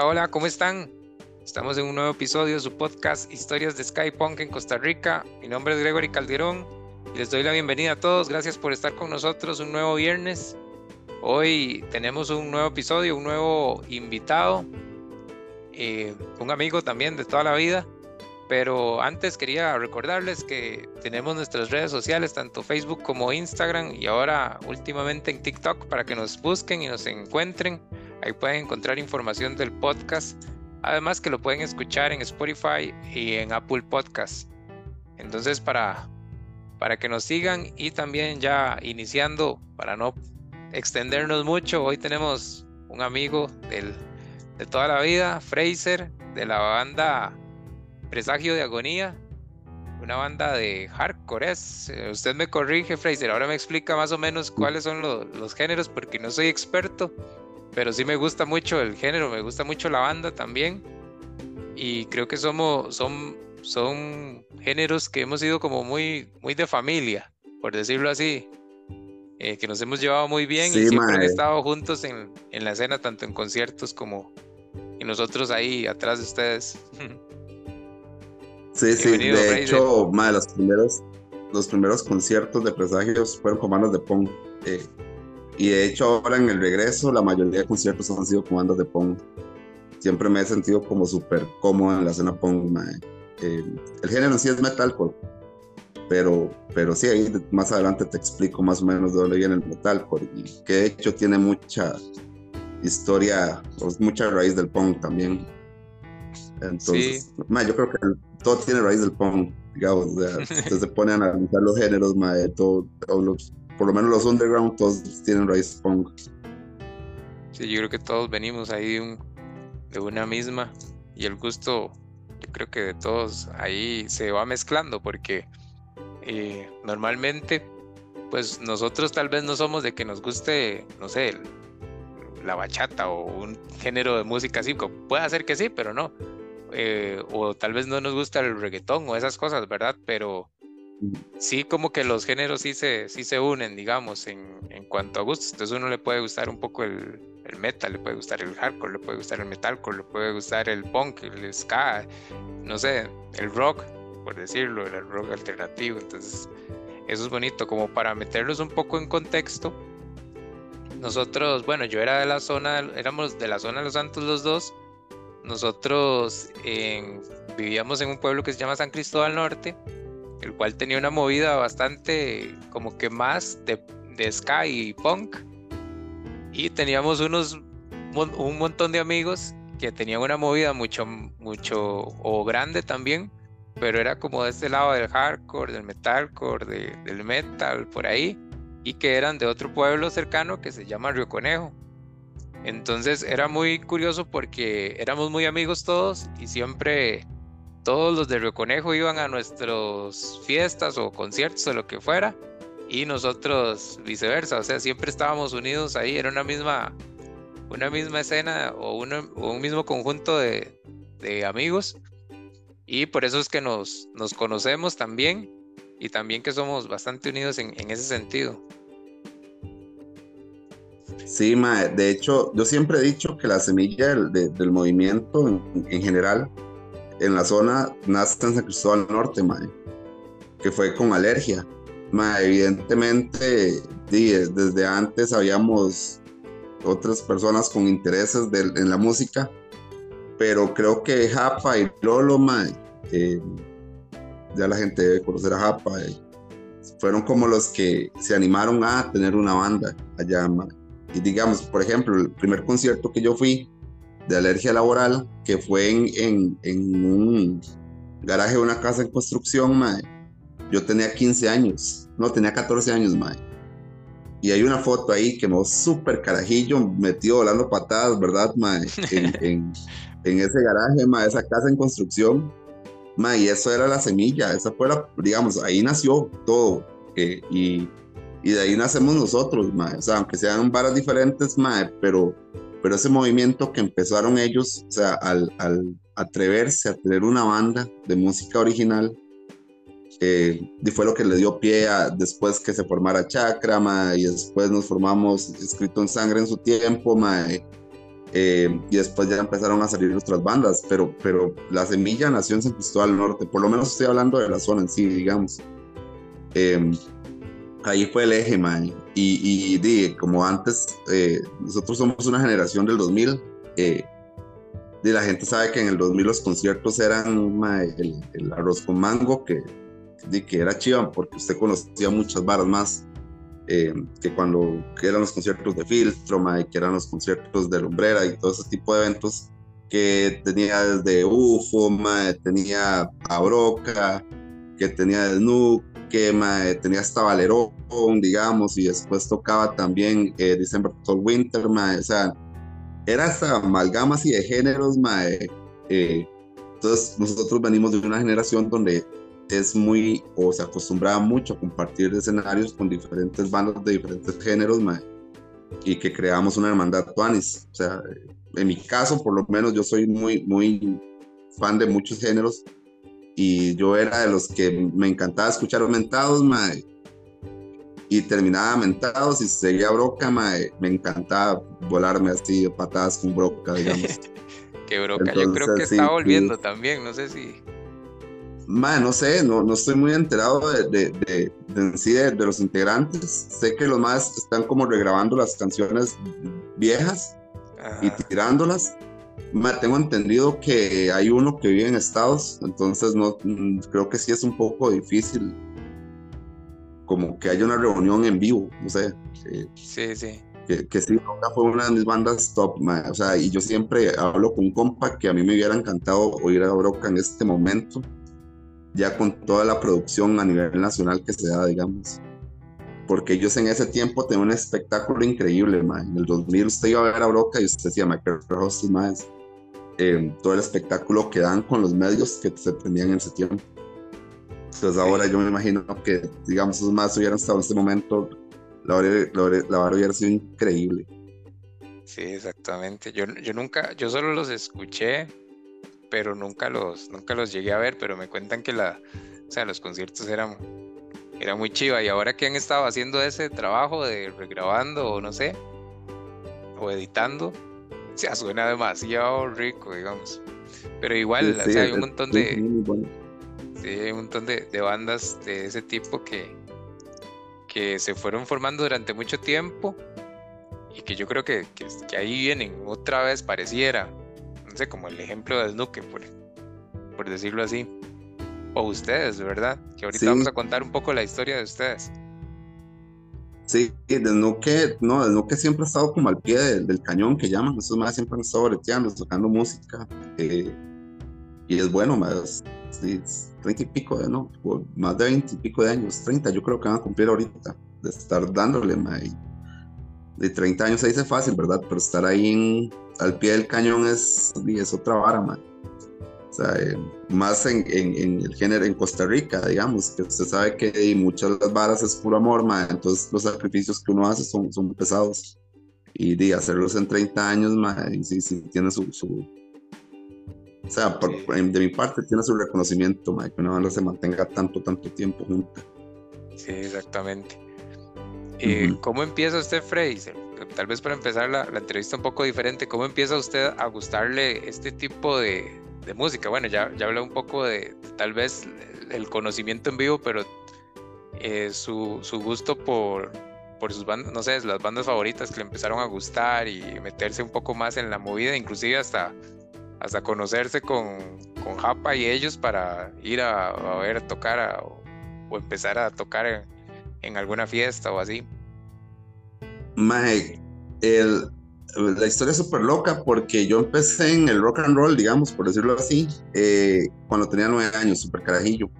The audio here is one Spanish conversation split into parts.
Hola, hola, ¿cómo están? Estamos en un nuevo episodio de su podcast Historias de Skypunk en Costa Rica. Mi nombre es Gregory Calderón y les doy la bienvenida a todos. Gracias por estar con nosotros un nuevo viernes. Hoy tenemos un nuevo episodio, un nuevo invitado, eh, un amigo también de toda la vida. Pero antes quería recordarles que tenemos nuestras redes sociales, tanto Facebook como Instagram y ahora últimamente en TikTok para que nos busquen y nos encuentren. Ahí pueden encontrar información del podcast. Además que lo pueden escuchar en Spotify y en Apple Podcast. Entonces para, para que nos sigan y también ya iniciando, para no extendernos mucho, hoy tenemos un amigo de toda la vida, Fraser, de la banda Presagio de Agonía, una banda de hardcore. Eh, usted me corrige, Fraser, ahora me explica más o menos cuáles son los géneros porque no soy experto, pero sí me gusta mucho el género, me gusta mucho la banda también. Y creo que somos, son, son géneros que hemos sido como muy, muy de familia, por decirlo así. Eh, que nos hemos llevado muy bien y siempre han estado juntos en, en la escena, tanto en conciertos como y nosotros ahí atrás de ustedes. Sí, sí, de hecho, de los primeros, los primeros conciertos de presagios fueron con bandas de punk. Eh, y de hecho, ahora en el regreso, la mayoría de conciertos han sido con bandas de punk. Siempre me he sentido como súper cómodo en la escena punk. Eh, el género sí es metalcore, pero, pero sí, ahí más adelante te explico más o menos de dónde viene el metalcore, y que de hecho tiene mucha historia, pues, mucha raíz del punk también. Entonces, yo creo que todo tiene raíz del punk, digamos. O se pone a analizar los géneros, todo, por lo menos los underground, todos tienen raíz punk. Sí, yo creo que todos venimos ahí de, de una misma y el gusto, yo creo que de todos ahí se va mezclando porque eh, normalmente, pues nosotros tal vez no somos de que nos guste, no sé, la bachata o un género de música así, puede ser que sí, pero no eh, o tal vez no nos gusta el reggaetón o esas cosas, ¿verdad? Pero sí como que los géneros sí se, sí se unen, digamos, en, en cuanto a gustos. Entonces uno le puede gustar un poco el, el, metal, le puede gustar el hardcore, le puede gustar el metalcore, le puede gustar el punk, el ska, no sé, el rock, por decirlo, el rock alternativo. Entonces eso es bonito, como para meterlos un poco en contexto. Nosotros, bueno, yo era de la zona, éramos de la zona de los Santos los dos, nosotros vivíamos en un pueblo que se llama San Cristóbal Norte, el cual tenía una movida bastante como que más de, de ska y punk. Y teníamos unos un montón de amigos que tenían una movida mucho, mucho o grande también, pero era como de este lado del hardcore, del metalcore, del metal, por ahí, y que eran de otro pueblo cercano que se llama Río Conejo. Entonces era muy curioso porque éramos muy amigos todos y siempre todos los de Río Conejo iban a nuestras fiestas o conciertos o lo que fuera y nosotros viceversa, o sea, siempre estábamos unidos ahí, era una misma, una misma escena o, un mismo conjunto de, amigos y por eso es que nos, nos conocemos también y también que somos bastante unidos en ese sentido. Sí, mae. de hecho, yo siempre he dicho que la semilla del, movimiento en, general en la zona nace en San Cristóbal Norte, mae, que fue con alergia. Mae, evidentemente, desde antes habíamos otras personas con intereses en la música, pero creo que Japa y Lolo, mae, eh, ya la gente debe conocer a Japa, eh, fueron como los que se animaron a tener una banda allá, mae. Y digamos, por ejemplo, el primer concierto que yo fui de alergia laboral, que fue en, en, un garaje de una casa en construcción, mae, yo tenía 15 años, no, tenía 14 años, mae. Y hay una foto ahí que me súper carajillo, metido volando patadas, ¿verdad, mae? En, en, ese garaje, mae, esa casa en construcción. Mae, y eso era la semilla, esa fue la, digamos, ahí nació todo. Eh, y y de ahí nacemos nosotros, mae. o sea, aunque sean varas diferentes, mae, pero, pero ese movimiento que empezaron ellos, o sea, al, atreverse a tener una banda de música original, eh, y fue lo que le dio pie a después que se formara Chakra, mae, y después nos formamos Escrito en Sangre en su tiempo, mae, Eh, y después ya empezaron a salir otras bandas, pero, pero la semilla nació en San Cristóbal Norte, por lo menos estoy hablando de la zona en sí, digamos. Eh, ahí fue el eje, man. Y, y, como antes, eh, nosotros somos una generación del 2000, eh, y la gente sabe que en el 2000 los conciertos eran el, arroz con mango, que, que era chiva, porque usted conocía muchas varas más. Eh, que cuando eran los conciertos de Filtro, que eran los conciertos de Lumbrera y todo ese tipo de eventos que tenía desde UFO, tenía a Broca, que tenía Snook, que tenía hasta Valerón, digamos, y después tocaba también eh, December Total Winter, o sea, era esa amalgama así de géneros, eh, entonces nosotros venimos de una generación donde es muy, o se acostumbraba mucho a compartir escenarios con diferentes bandas de diferentes géneros, y que creamos una hermandad Tuanis. O sea, en mi caso, por lo menos, yo soy muy, muy fan de muchos géneros y yo era de los que me encantaba escuchar mentados, y terminaba mentados y seguía broca, me encantaba volarme así de patadas con broca, digamos. Qué broca, yo creo que está volviendo también, no sé si no sé, no, no estoy muy enterado de, de, de, sí de, los integrantes. Sé que los más están como regrabando las canciones viejas y tirándolas. Tengo entendido que hay uno que vive en Estados, entonces no mm, creo que sí es un poco difícil como que haya una reunión en vivo, no sé. sí, sí. Que, que sí, fue una de mis bandas top, o sea, y yo siempre hablo con un compa que a mí me hubiera encantado oír a Broca en este momento ya con toda la producción a nivel nacional que se da, digamos. Porque ellos en ese tiempo tenían un espectáculo increíble, man. En el 2000 usted iba a ver a Broca y usted decía, Michael Ross más. Eh, todo el espectáculo que dan con los medios que se tenían en ese tiempo. Entonces ahora yo me imagino que, digamos, esos más hubieran estado en ese momento, la hora, la hubiera sido increíble. Sí, exactamente. Yo, yo nunca, yo solo los escuché pero nunca los, nunca los llegué a ver, pero me cuentan que la, o sea, los conciertos eran, era muy chiva. Y ahora que han estado haciendo ese trabajo de regrabando o no sé, o editando, se suena demasiado rico, digamos. Pero igual, o sea, hay un montón de, sí, hay un montón de, de, bandas de ese tipo que, que se fueron formando durante mucho tiempo y que yo creo que, que, que ahí vienen otra vez pareciera. No sé, como el ejemplo de Snuke, por, por decirlo así. O ustedes, ¿verdad? Que ahorita vamos a contar un poco la historia de ustedes. Sí, de Snuke, no, de Snuke siempre ha estado como al pie del cañón que llaman, esos más siempre han estado breteando, tocando música. Eh, y es bueno, más, 30 y pico de, no, más de 20 y pico de años, 30 yo creo que van a cumplir ahorita, de estar dándole, más de 30 años se dice fácil, ¿verdad? Pero estar ahí al pie del cañón es, es otra vara, man. Eh, más en, en, el género en Costa Rica, digamos, que usted sabe que muchas de las varas es puro amor, man. entonces los sacrificios que uno hace son, son pesados. Y de hacerlos en 30 años, man, sí, sí, tiene su, su o sea, de mi parte tiene su reconocimiento, man, que una banda se mantenga tanto, tanto tiempo junta. Sí, exactamente. Eh, ¿Cómo empieza usted, Fraser? Tal vez para empezar la, entrevista un poco diferente, ¿cómo empieza usted a gustarle este tipo de, música? Bueno, ya, ya hablé un poco de tal vez el conocimiento en vivo, pero eh, su, gusto por, por sus bandas, no sé, las bandas favoritas que le empezaron a gustar y meterse un poco más en la movida, inclusive hasta, hasta conocerse con, con Japa y ellos para ir a, ver tocar o empezar a tocar en, alguna fiesta o así? Mae, el, la historia es súper loca porque yo empecé en el rock and roll, digamos, por decirlo así, eh, cuando tenía nueve años, súper carajillo.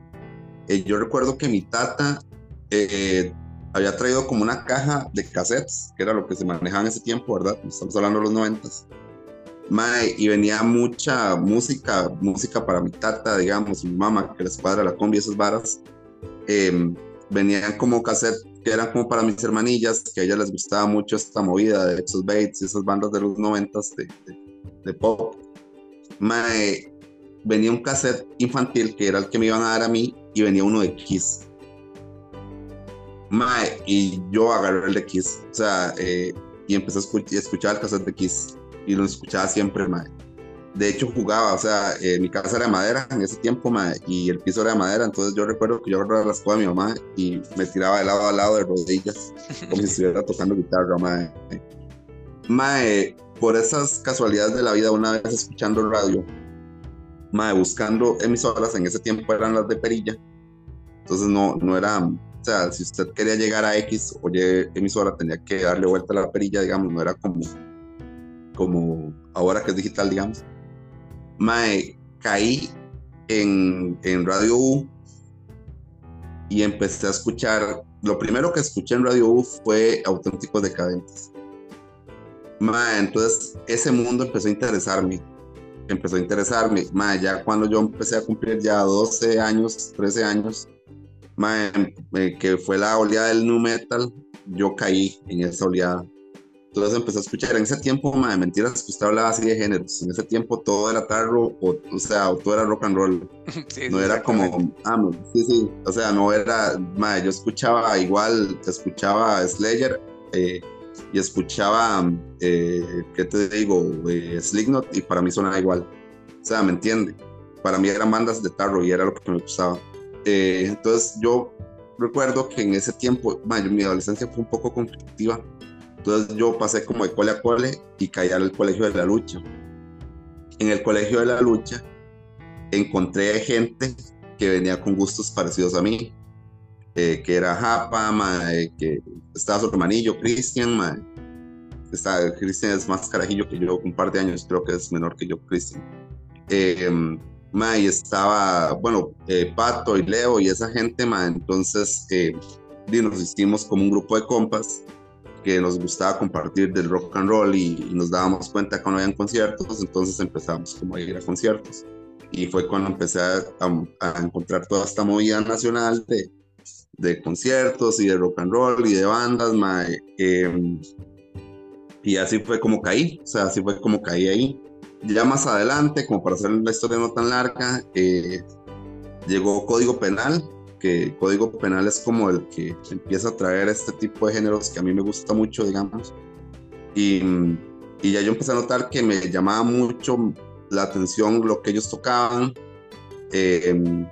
Eh, yo recuerdo que mi tata eh, había traído como una caja de cassettes, que era lo que se manejaba en ese tiempo, ¿verdad? Estamos hablando de los noventas. Y venía mucha música, música para mi tata, digamos, mi mamá, que les cuadra la combi, esas varas. Venían como cassette que eran como para mis hermanillas, que a ellas les gustaba mucho esta movida de Exos Bates y esas bandas de los noventas de, de, pop. venía un cassette infantil que era el que me iban a dar a mí y venía uno de Kiss. Mae, y yo agarré el de Kiss, o sea, eh, y empecé a escuchar, el cassette de Kiss. y lo escuchaba siempre, mae. De hecho, jugaba, o sea, mi casa era de madera en ese tiempo, mae, y el piso era de madera, entonces yo recuerdo que yo agarraba la escoba de mi mamá y me tiraba de lado a lado de rodillas, como si estuviera tocando guitarra, mae. Mae, por esas casualidades de la vida, una vez escuchando radio, mae, buscando emisoras, en ese tiempo eran las de perilla, entonces no, no era, o sea, si usted quería llegar a X o Y emisora, tenía que darle vuelta a la perilla, digamos, no era como, como ahora que es digital, digamos. Mae, caí en, en Radio U y empecé a escuchar, lo primero que escuché en Radio U fue Auténticos Decadentes. Mae, entonces ese mundo empezó a interesarme, empezó a interesarme. Mae, ya cuando yo empecé a cumplir ya 12 años, 13 años, mae, eh, que fue la oleada del new metal, yo caí en esa oleada entonces empecé a escuchar en ese tiempo, de mentiras que usted hablaba así de géneros. En ese tiempo todo era tarro, o, o sea, todo era rock and roll. no era como, ah, sí, sí, o sea, no era, madre, yo escuchaba igual, escuchaba Slayer eh, y escuchaba, eh, ¿qué te digo? Eh, Slipknot y para mí sonaba igual. O sea, ¿me entiende? Para mí eran bandas de tarro y era lo que me gustaba. Eh, entonces yo recuerdo que en ese tiempo, mi adolescencia fue un poco conflictiva entonces yo pasé como de cole a cole y caí al colegio de la lucha. En el colegio de la lucha encontré gente que venía con gustos parecidos a mí, eh, que era Japa, eh, que estaba su hermanillo, Cristian, Cristian es más carajillo que yo, un par de años, creo que es menor que yo, Cristian. Eh, estaba, bueno, eh, Pato y Leo y esa gente, ma, entonces nos hicimos como un grupo de compas que nos gustaba compartir del rock and roll y, nos dábamos cuenta cuando habían conciertos, entonces empezamos como a ir a conciertos. Y fue cuando empecé a, a, encontrar toda esta movida nacional de, de, conciertos y de rock and roll y de bandas, em, y así fue como caí, o sea, así fue como caí ahí. Ya más adelante, como para hacer la historia no tan larga, eh, llegó Código Penal, que Código Penal es como el que empieza a traer este tipo de géneros que a mí me gusta mucho, digamos. Y, y ya yo empecé a notar que me llamaba mucho la atención lo que ellos tocaban. Eh,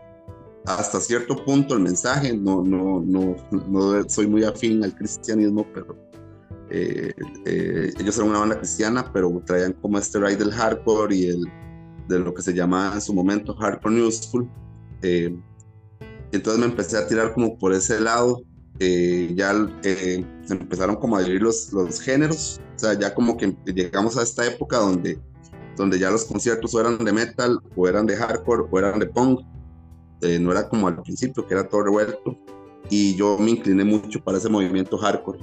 hasta cierto punto el mensaje, no, no, no, no soy muy afín al cristianismo, pero eh, eh, ellos eran una banda cristiana, pero traían como este ride del hardcore y el, de lo que se llamaba en su momento hardcore new school. Entonces me empecé a tirar como por ese lado. Eh, ya eh, empezaron como a dividir los, los géneros. O sea, ya como que llegamos a esta época donde, donde ya los conciertos o eran de metal, o eran de hardcore, o eran de punk. Eh, no era como al principio, que era todo revuelto. Y yo me incliné mucho para ese movimiento hardcore.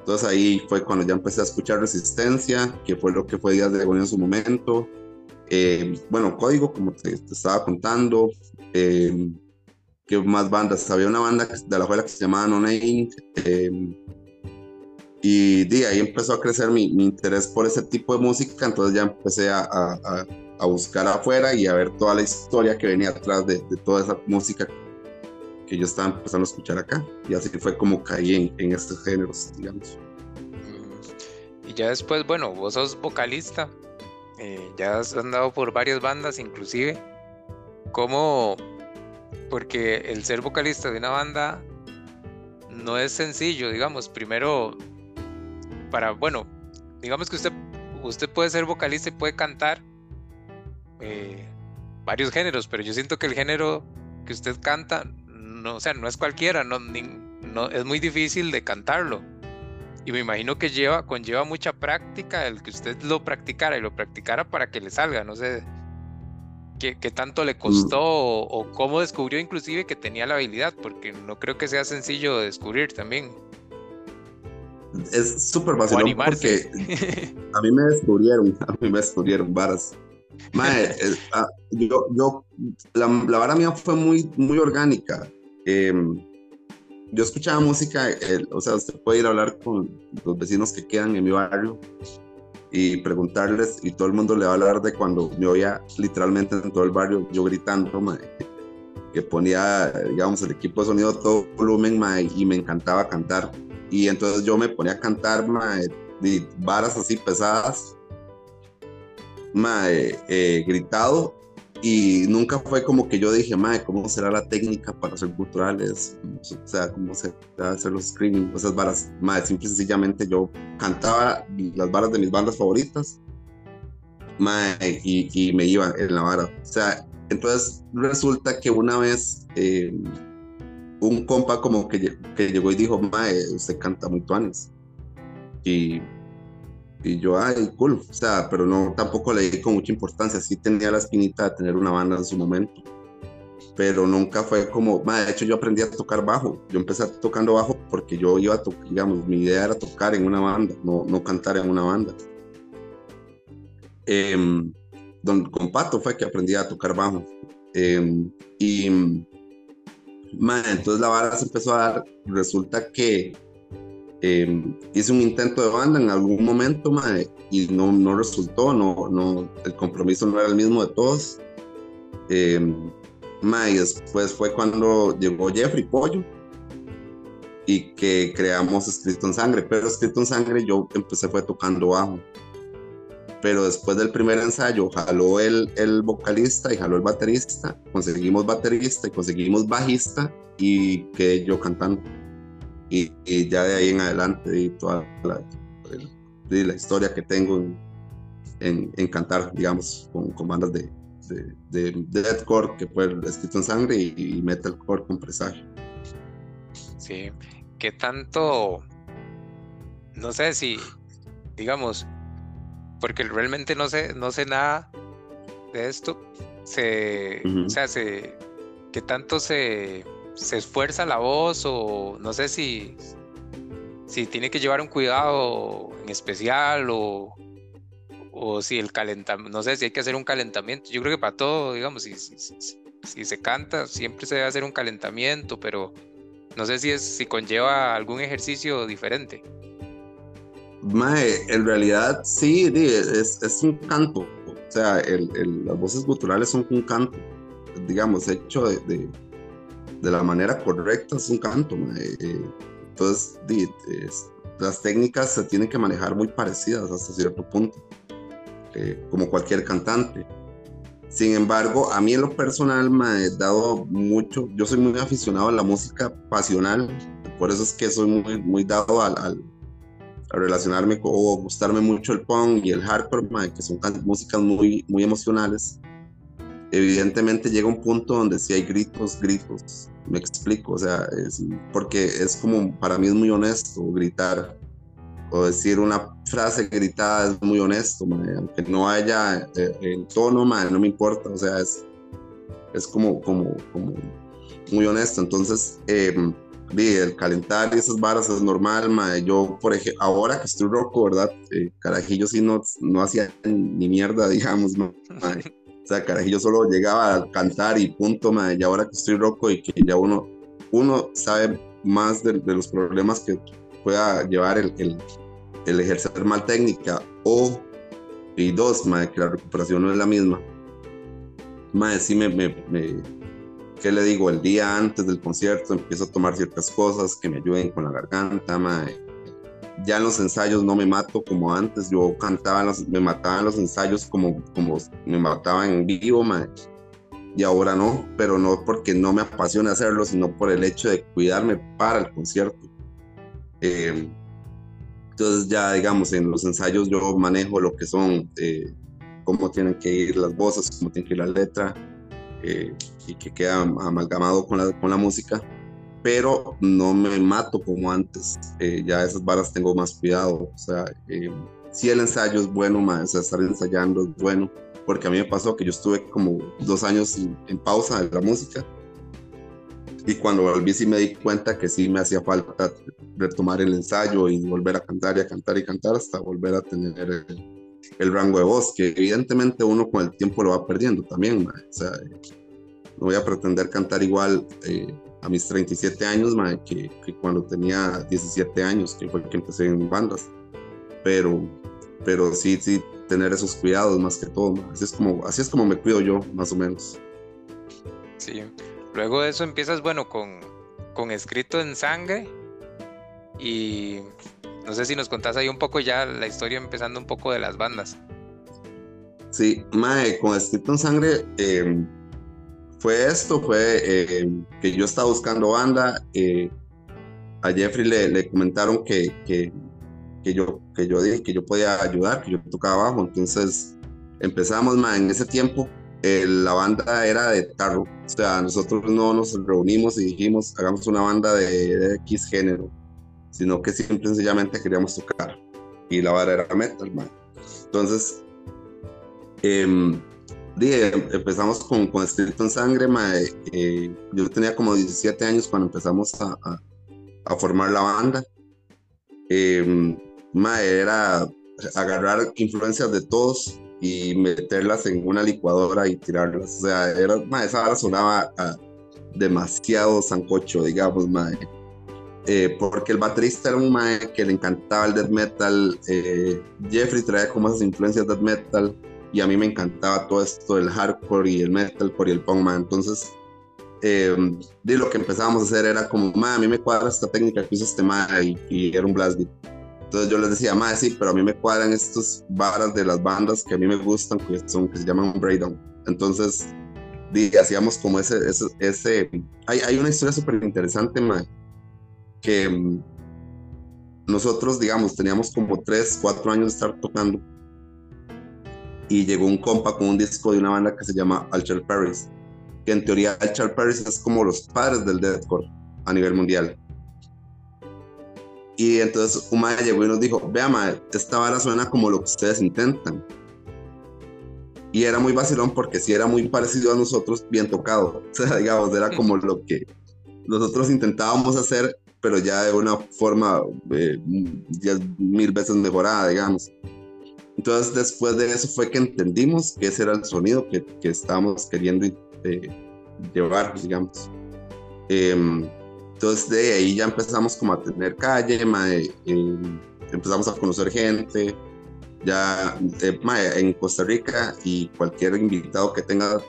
Entonces ahí fue cuando ya empecé a escuchar Resistencia, que fue lo que fue Días de Agonía en su momento. Eh, bueno, Código, como te, te estaba contando. Eh, ¿Qué más bandas? Había una banda de la escuela que se llamaba No Name. Em, y de ahí empezó a crecer mi, mi, interés por ese tipo de música, entonces ya empecé a, a, a, buscar afuera y a ver toda la historia que venía atrás de, de, toda esa música que yo estaba empezando a escuchar acá. Y así que fue como caí en, en estos géneros, digamos. Mm, y ya después, bueno, vos sos vocalista, eh, ya has andado por varias bandas inclusive. ¿Cómo, porque el ser vocalista de una banda no es sencillo, digamos, primero para, bueno, digamos que usted, usted puede ser vocalista y puede cantar eh, varios géneros, pero yo siento que el género que usted canta, no, o sea, no es cualquiera, no, no, es muy difícil de cantarlo. Y me imagino que lleva, conlleva mucha práctica el que usted lo practicara y lo practicara para que le salga, no sé qué, tanto le costó o, cómo descubrió inclusive que tenía la habilidad, porque no creo que sea sencillo de descubrir también. Es súper fácil porque a mí me descubrieron, a mí me descubrieron varas. Ah, yo, yo, la, la, vara mía fue muy, muy orgánica. Em, yo escuchaba música, o sea, usted puede ir a hablar con los vecinos que quedan en mi barrio y preguntarles y todo el mundo le va a hablar de cuando me oía literalmente en todo el barrio yo gritando, que ponía, digamos, el equipo de sonido a todo volumen y me encantaba cantar. Y entonces yo me ponía a cantar y varas así pesadas mae, eh, gritado y nunca fue como que yo dije, mae, ¿cómo será la técnica para ser culturales? O sea, ¿cómo se va a hacer los screaming? Esas varas, mae, simple y sencillamente yo cantaba las varas de mis bandas favoritas, mae, y, me iba en la vara. O sea, entonces resulta que una vez eh, un compa como que, que, llegó y dijo, mae, usted canta muy tuanes. Y y yo, ay, cool, o sea, pero no, tampoco le di con mucha importancia, sí tenía la espinita de tener una banda en su momento, pero nunca fue como, de hecho yo aprendí a tocar bajo, yo empecé tocando bajo porque yo iba a tocar, digamos, mi idea era tocar en una banda, no, no cantar en una banda. Em, don, con Pato fue que aprendí a tocar bajo. Em, y, entonces la banda se empezó a dar, resulta que Em, hice un intento de banda en algún momento y no, no resultó, no, no, el compromiso no era el mismo de todos. Eh, y después fue cuando llegó Jeffrey Pollo y que creamos Escrito en Sangre, pero Escrito en Sangre yo empecé fue tocando bajo. Pero después del primer ensayo jaló el, el vocalista y jaló el baterista, conseguimos baterista y conseguimos bajista y quedé yo cantando y, ya de ahí en adelante y toda la, la historia que tengo en, en, cantar, digamos, con, con bandas de, de, de, deathcore que fue escrito en sangre y, metalcore con presagio. Sí, que tanto, no sé si, digamos, porque realmente no sé, no sé nada de esto, se, o sea, se, que tanto se se esfuerza la voz o no sé si, si tiene que llevar un cuidado en especial o, o si el calentamiento, no sé si hay que hacer un calentamiento. Yo creo que para todo, digamos, si, si, se canta, siempre se debe hacer un calentamiento, pero no sé si, es, si conlleva algún ejercicio diferente. Mae, en realidad sí, es, es un canto. O sea, el, las voces culturales son un canto, digamos, hecho de la manera correcta es un canto. Eh, entonces, las técnicas se tienen que manejar muy parecidas hasta cierto punto, eh, como cualquier cantante. Sin embargo, a mí en lo personal me ha dado mucho, yo soy muy aficionado a la música pasional, por eso es que soy muy, muy dado al, al a relacionarme o gustarme mucho el punk y el hardcore, que son músicas muy, muy emocionales evidentemente llega un punto donde si hay gritos, gritos. Me explico, o sea, es, porque es como, para mí es muy honesto gritar o decir una frase gritada es muy honesto, aunque no haya eh, el tono, no me importa, o sea, es, es como, como, muy honesto. Entonces, em, el calentar y esas varas es normal, yo, por ejemplo, ahora que estoy roco, ¿verdad? Eh, carajillo sí no, no hacía ni mierda, digamos, ¿no? Sea, carajillo solo llegaba a cantar y punto, y ahora que estoy roco y que ya uno, uno sabe más de, los problemas que pueda llevar el, el, ejercer mal técnica o, y dos, que la recuperación no es la misma. Madre, sí me, me, me, ¿qué le digo? El día antes del concierto empiezo a tomar ciertas cosas que me ayuden con la garganta, madre ya en los ensayos no me mato como antes, yo cantaba, los, me mataba los ensayos como, como me mataba en vivo, y ahora no, pero no porque no me apasiona hacerlo, sino por el hecho de cuidarme para el concierto. Eh, entonces ya, digamos, en los ensayos yo manejo lo que son, eh, cómo tienen que ir las voces, cómo tiene que ir la letra, eh, y que queda amalgamado con la, con la música pero no me mato como antes. Eh, ya esas varas tengo más cuidado. O sea, eh, si el ensayo es bueno, o sea, estar ensayando es bueno, porque a mí me pasó que yo estuve como dos años en, pausa de la música. Y cuando volví sí me di cuenta que sí me hacía falta retomar el ensayo y volver a cantar y a cantar y cantar hasta volver a tener el, rango de voz, que evidentemente uno con el tiempo lo va perdiendo también. O sea, no voy a pretender cantar igual eh, a mis 37 años, que, cuando tenía 17 años, que fue que empecé en bandas. Pero, pero sí, sí, tener esos cuidados más que todo. Así, es como, así es como me cuido yo, más o menos. Sí. Luego de eso empiezas, bueno, con, con escrito en sangre. Y no sé si nos contás ahí un poco ya la historia, empezando un poco de las bandas. Sí, mae, con Escrito en Sangre em, fue esto, fue em, que yo estaba buscando banda. Eh, a Jeffrey le, comentaron que, que, yo, que yo dije que yo podía ayudar, que yo tocaba bajo. Entonces empezamos, mae, en ese tiempo eh, la banda era de tarro. O sea, nosotros no nos reunimos y dijimos, hagamos una banda de, de X género, sino que simple sencillamente queríamos tocar. Y la banda era metal, man. Entonces, eh, dije, empezamos con, con Escrito en Sangre, mae. Eh, yo tenía como 17 años cuando empezamos a, a, a formar la banda. Eh, mae, era agarrar influencias de todos y meterlas en una licuadora y tirarlas. O sea, era, esa hora sonaba a demasiado sancocho, digamos, mae. Eh, porque el baterista era un mae que le encantaba el death metal. Eh, Jeffrey traía como esas influencias death metal y a mí me encantaba todo esto del hardcore y el metalcore y el punk, mae. Entonces, eh, de lo que empezábamos a hacer era como, mae, a mí me cuadra esta técnica que hizo este mae y, y era un blast beat entonces yo les decía, más sí, pero a mí me cuadran estos varas de las bandas que a mí me gustan, que, son, que se llaman breakdown. Entonces, hacíamos como ese, ese, ese... Hay, hay una historia súper interesante, ma, que mm, nosotros, digamos, teníamos como 3, 4 años de estar tocando y llegó un compa con un disco de una banda que se llama Alcher Paris, que en teoría Alcher Paris es como los padres del deathcore a nivel mundial. Y entonces un llegó y nos dijo, vea esta vara suena como lo que ustedes intentan. Y era muy vacilón porque si era muy parecido a nosotros, bien tocado. O sea, digamos, era como lo que nosotros intentábamos hacer, pero ya de una forma eh, ya mil veces mejorada, digamos. Entonces después de eso fue que entendimos que ese era el sonido que, que estábamos queriendo eh, llevar, digamos. Eh, entonces de ahí ya empezamos como a tener calle, eh, empezamos a conocer gente, ya eh, en Costa Rica y cualquier invitado que tenga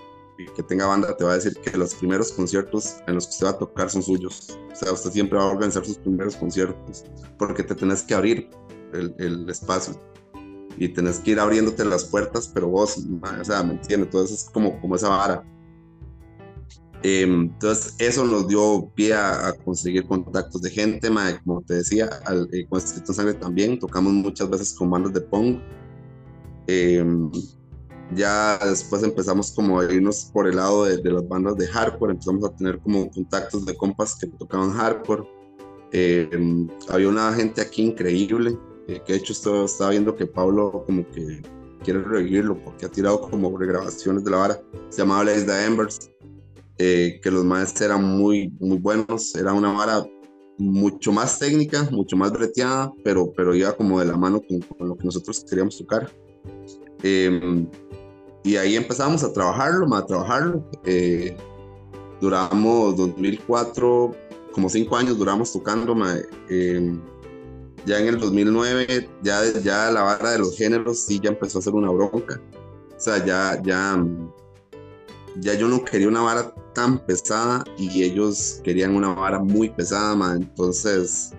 que tenga banda te va a decir que los primeros conciertos en los que usted va a tocar son suyos. O sea, usted siempre va a organizar sus primeros conciertos porque te tenés que abrir el, el espacio y tenés que ir abriéndote las puertas, pero vos, o sea, ¿me entiendes? Entonces es como, como esa vara. Em, entonces, eso nos dio pie a, conseguir contactos de gente, como te decía, al, eh, con Escrito Sangre también, tocamos muchas veces con bandas de punk. Em, ya después empezamos como a irnos por el lado de, las bandas de hardcore, empezamos a tener como contactos de compas que tocaban hardcore. Em, había una gente aquí increíble, eh, que de hecho estaba, estaba viendo que Pablo como que quiere revivirlo porque ha tirado como regrabaciones de la vara, se llamaba Blaze the Embers eh, que los maestros eran muy, muy buenos, era una vara mucho más técnica, mucho más breteada, pero, pero iba como de la mano con, lo que nosotros queríamos tocar. Em, y ahí empezamos a trabajarlo, a trabajarlo. Eh, duramos 2004, como cinco años duramos tocando. Em, ya en el 2009, ya, ya la vara de los géneros sí ya empezó a ser una bronca. O sea, ya, ya, ya yo no quería una vara tan pesada y ellos querían una vara muy pesada, entonces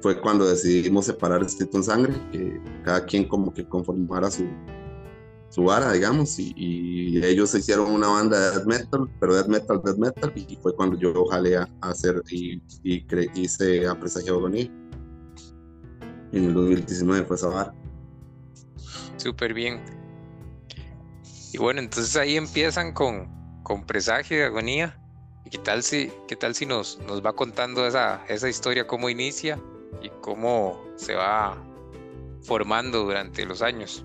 fue cuando decidimos separar Escrito en Sangre, que cada quien como que conformara su, su vara, digamos, y, ellos hicieron una banda de death metal, pero death metal, death metal, y fue cuando yo jalé a, hacer y, y hice a Presagio Agonía. En el 2019 fue esa vara. Súper bien. Y bueno, entonces ahí empiezan con, con presagio de agonía. ¿Y qué tal si, qué tal si nos, nos va contando esa, esa historia, cómo inicia y cómo se va formando durante los años?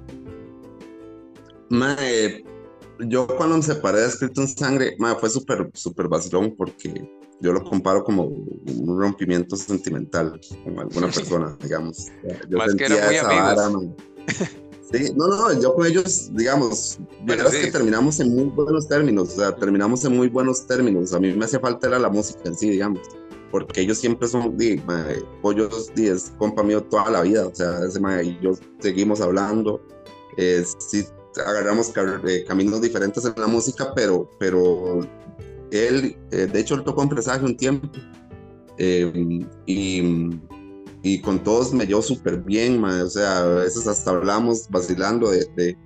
yo cuando me separé de Escrito en Sangre, fue súper, súper vacilón porque yo lo comparo como un rompimiento sentimental con alguna persona, digamos. Yo Más que era muy amigos. Sí, no, no, yo con ellos, digamos, bueno, que terminamos en muy buenos términos, o sea, terminamos en muy buenos términos. A mí me hacía falta era la música en sí, digamos, porque ellos siempre son, di, pollos, di, es compa mío toda la vida, o sea, ese y yo seguimos hablando, eh, sí, agarramos eh, caminos diferentes en la música, pero, pero él, eh, de hecho, él tocó en Presagio un tiempo, eh, y con todos me llevo súper bien, o sea, a veces hasta hablamos vacilando de,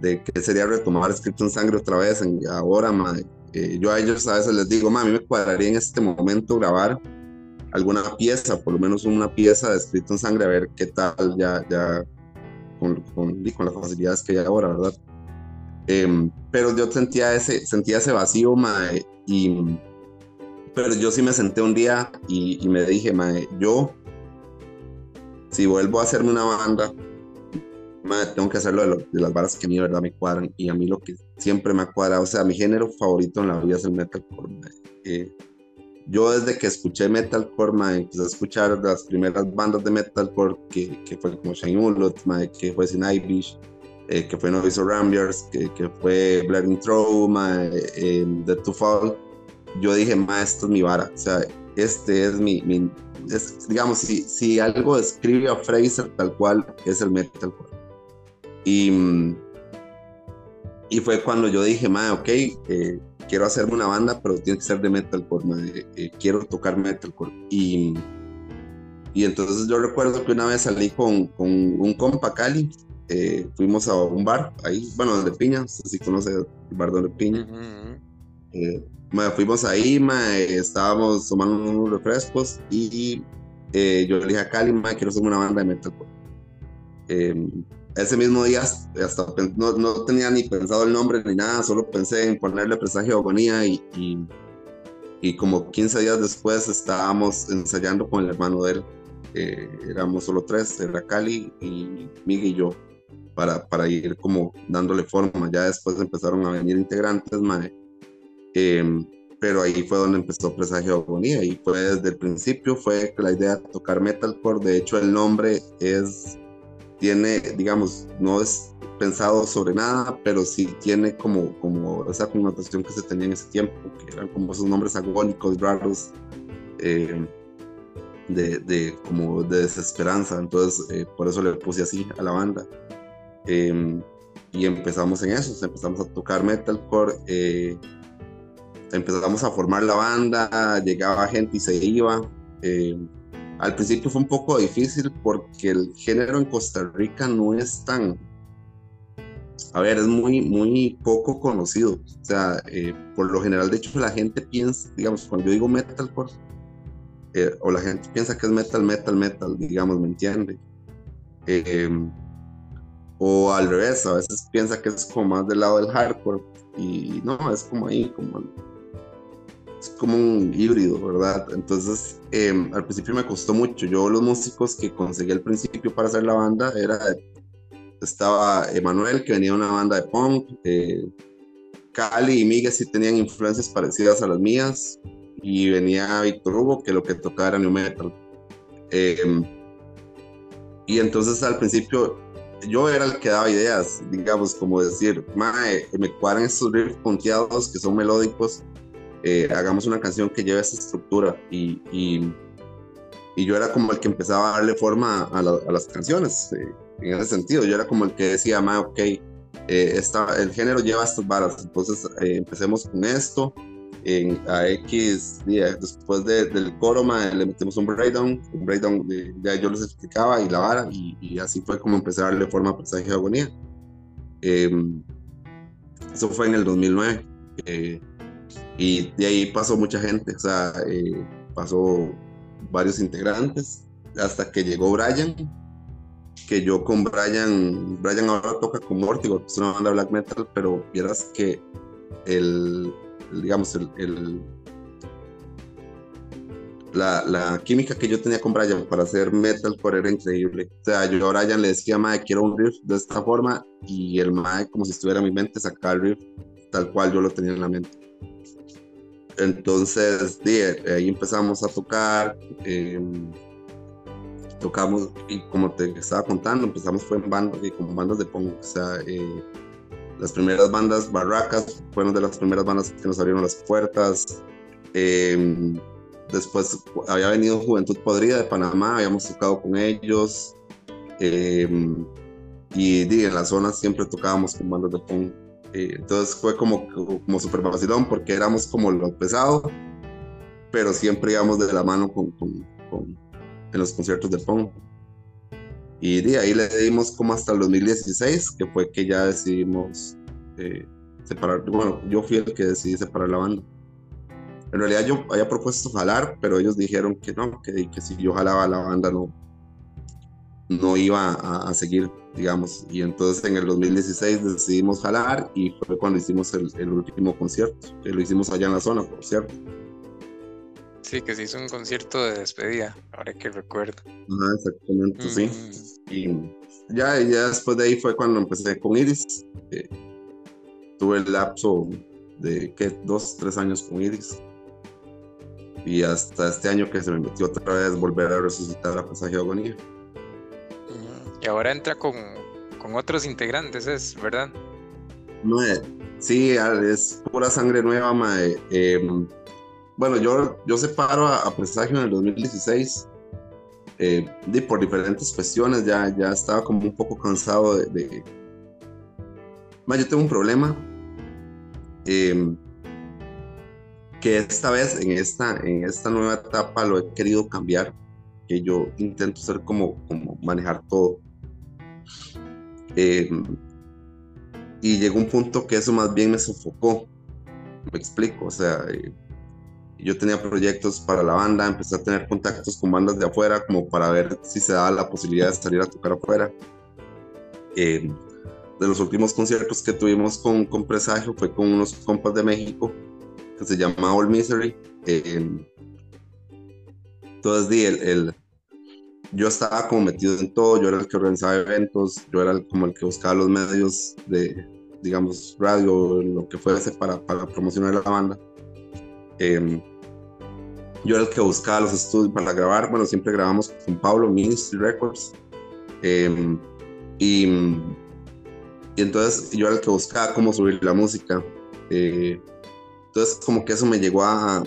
de que sería retomar escrito en sangre otra vez, ahora, eh, yo a ellos a veces les digo, a mí me cuadraría en este momento grabar alguna pieza, por lo menos una pieza de escrito en sangre, a ver qué tal ya, ya con, con las facilidades que hay ahora, ¿verdad? Em, pero yo sentía ese, sentía ese vacío, mae, y, pero yo sí me senté un día y, me dije, mae, yo, si vuelvo a hacerme una banda, mae, tengo que hacerlo de, de, las varas que a mí, ¿verdad? Me cuadran, y a mí lo que siempre me ha cuadrado, o sea, mi género favorito en la vida es el metalcore, eh, yo desde que escuché metalcore, mae, empecé a escuchar las primeras bandas de metalcore que, que fue como Shane Ulot, que fue Sin Irish, eh, que fue Novice Ramblers, que, que fue Blaring Trauma, eh, The Two Fall, yo dije, ma, esto es mi vara, o sea, este es mi, mi digamos, si, si algo describe a Fraser tal cual, es el metalcore. Y, y fue cuando yo dije, ma, ok, eh, quiero hacerme una banda, pero tiene que ser de metalcore, eh, quiero tocar metalcore. Y, y entonces yo recuerdo que una vez salí con, con un compa Cali, eh, fuimos a un bar ahí, bueno, donde Piña, no sé si conoce el bar donde Piña. eh, fuimos ahí, ma, estábamos tomando unos refrescos y eh, yo le dije a Cali, ma, quiero hacer una banda de metalcore. Eh, ese mismo día hasta no, no, tenía ni pensado el nombre ni nada, solo pensé en ponerle presagio agonía y, y, y, como 15 días después estábamos ensayando con el hermano de él. Eh, éramos solo tres, era Cali y Miguel y yo para, para ir como dándole forma. Ya después empezaron a venir integrantes, mae. Eh, pero ahí fue donde empezó Presagio Agonía y fue desde el principio fue la idea de tocar metalcore. De hecho, el nombre es, tiene, digamos, no es pensado sobre nada, pero sí tiene como, como esa connotación que se tenía en ese tiempo, que eran como esos nombres agónicos, raros, eh, de, de, como de desesperanza. Entonces, eh, por eso le puse así a la banda. Eh, y empezamos en eso, empezamos a tocar metalcore, eh, empezamos a formar la banda, llegaba gente y se iba. Eh, al principio fue un poco difícil porque el género en Costa Rica no es tan, a ver, es muy, muy poco conocido. O sea, eh, por lo general, de hecho, la gente piensa, digamos, cuando yo digo metalcore, eh, o la gente piensa que es metal, metal, metal, digamos, ¿me entiende? Eh, o al revés, a veces piensa que es como más del lado del hardcore y no, es como ahí, como es como un híbrido, ¿verdad? Entonces, eh, al principio me costó mucho. Yo los músicos que conseguí al principio para hacer la banda era estaba Emanuel que venía de una banda de punk, eh, Cali y Miguel sí tenían influencias parecidas a las mías y venía Víctor Hugo que lo que tocaba era new metal. Eh, y entonces al principio yo era el que daba ideas, digamos, como decir, mae, me cuadran estos riffs punteados que son melódicos, eh, hagamos una canción que lleve esa estructura. Y, y, yo era como el que empezaba a darle forma a, la, a las canciones, eh, en ese sentido. Yo era como el que decía, mae, ok, eh, esta, el género lleva estas varas, entonces empecemos con esto. En, a X, después de, del coro, mae, le metemos un breakdown, un breakdown, ya yo les explicaba y la vara, y, y, así fue como empecé a darle forma a Pasaje de Agonía. eso fue en el 2009. Y de ahí pasó mucha gente, o sea, eh, pasó varios integrantes, hasta que llegó Brian, que yo con Brian, Brian ahora toca con Mortigo, es una banda black metal, pero vieras que el, digamos, el, el la, la, química que yo tenía con Brian para hacer metalcore era increíble. O sea, yo a Brian le decía, mae, quiero un riff de esta forma, y el mae, como si estuviera en mi mente, sacaba el riff tal cual yo lo tenía en la mente. Entonces, ahí empezamos a tocar, eh, tocamos, y como te estaba contando, empezamos fue en bandas, como bandas de punk, o sea, eh, las primeras bandas, Barracas, fueron de las primeras bandas que nos abrieron las puertas. Eh, después había venido Juventud Podrida de Panamá, habíamos tocado con ellos. Eh, y, en la zona siempre tocábamos con bandas de punk. Eh, entonces fue como, como súper vacilón porque éramos como lo pesado, pero siempre íbamos de la mano con, con en los conciertos de punk. Y de ahí le dimos como hasta el 2016, que fue que ya decidimos eh, separar. Bueno, yo fui el que decidí separar la banda. En realidad yo había propuesto jalar, pero ellos dijeron que no, que, que si yo jalaba la banda no, no iba a, seguir, digamos. Y entonces en el 2016 decidimos jalar y fue cuando hicimos el, el, último concierto, que lo hicimos allá en la zona, por cierto. Sí, que se hizo un concierto de despedida, ahora que recuerdo. Ah, exactamente, sí. Y ya, ya después de ahí fue cuando empecé con Iris. Eh, tuve el lapso de, ¿qué? Dos, tres años con Iris. Y hasta este año que se me metió otra vez volver a resucitar a Pasaje de Agonía. Y ahora entra con, con otros integrantes, ¿es verdad? No, eh, sí, es pura sangre nueva, mae. Em, bueno, yo, yo separo a, a, Presagio en el 2016 eh, por diferentes cuestiones. Ya, ya estaba como un poco cansado de. de... yo tengo un problema. Em, que esta vez, en esta, en esta nueva etapa, lo he querido cambiar. Que yo intento ser como, como manejar todo. Eh, y llegó un punto que eso más bien me sofocó. Me explico, o sea, eh, yo tenía proyectos para la banda, empecé a tener contactos con bandas de afuera como para ver si se daba la posibilidad de salir a tocar afuera. Eh, de los últimos conciertos que tuvimos con, con Presagio fue con unos compas de México que se llama All Misery. entonces, el, el, yo estaba como metido en todo, yo era el que organizaba eventos, yo era como el que buscaba los medios de, digamos, radio, lo que fuese para, para promocionar la banda. Em, yo era el que buscaba los estudios para grabar, bueno, siempre grabamos con Pablo, Ministry Records. Em, y, entonces yo era el que buscaba cómo subir la música. Eh, entonces como que eso me llegó a, o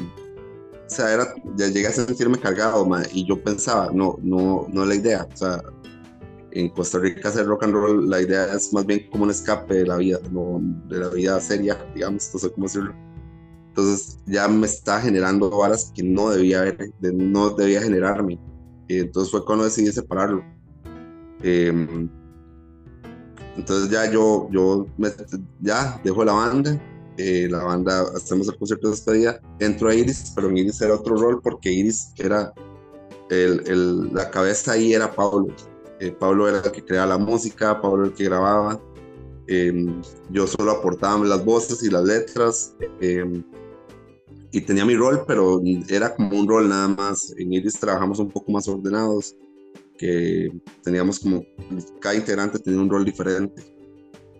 sea, era, ya llegué a sentirme cargado, y yo pensaba, no, no, no la idea, o sea, en Costa Rica hacer rock and roll, la idea es más bien como un escape de la vida, de la vida seria, digamos, no sé cómo decirlo. Entonces ya me está generando varas que no debía haber, no debía generarme. Entonces fue cuando decidí separarlo. Em, entonces ya yo, yo me, ya dejo la banda, eh, la banda, hacemos el concierto de despedida, entró a Iris, pero en Iris era otro rol porque Iris era, el, el, la cabeza ahí era Pablo. Eh, Pablo era el que creaba la música, Pablo el que grababa. Em, yo solo aportaba las voces y las letras. Y tenía mi rol, pero era como un rol nada más. En Iris trabajamos un poco más ordenados, que teníamos como, cada integrante tenía un rol diferente.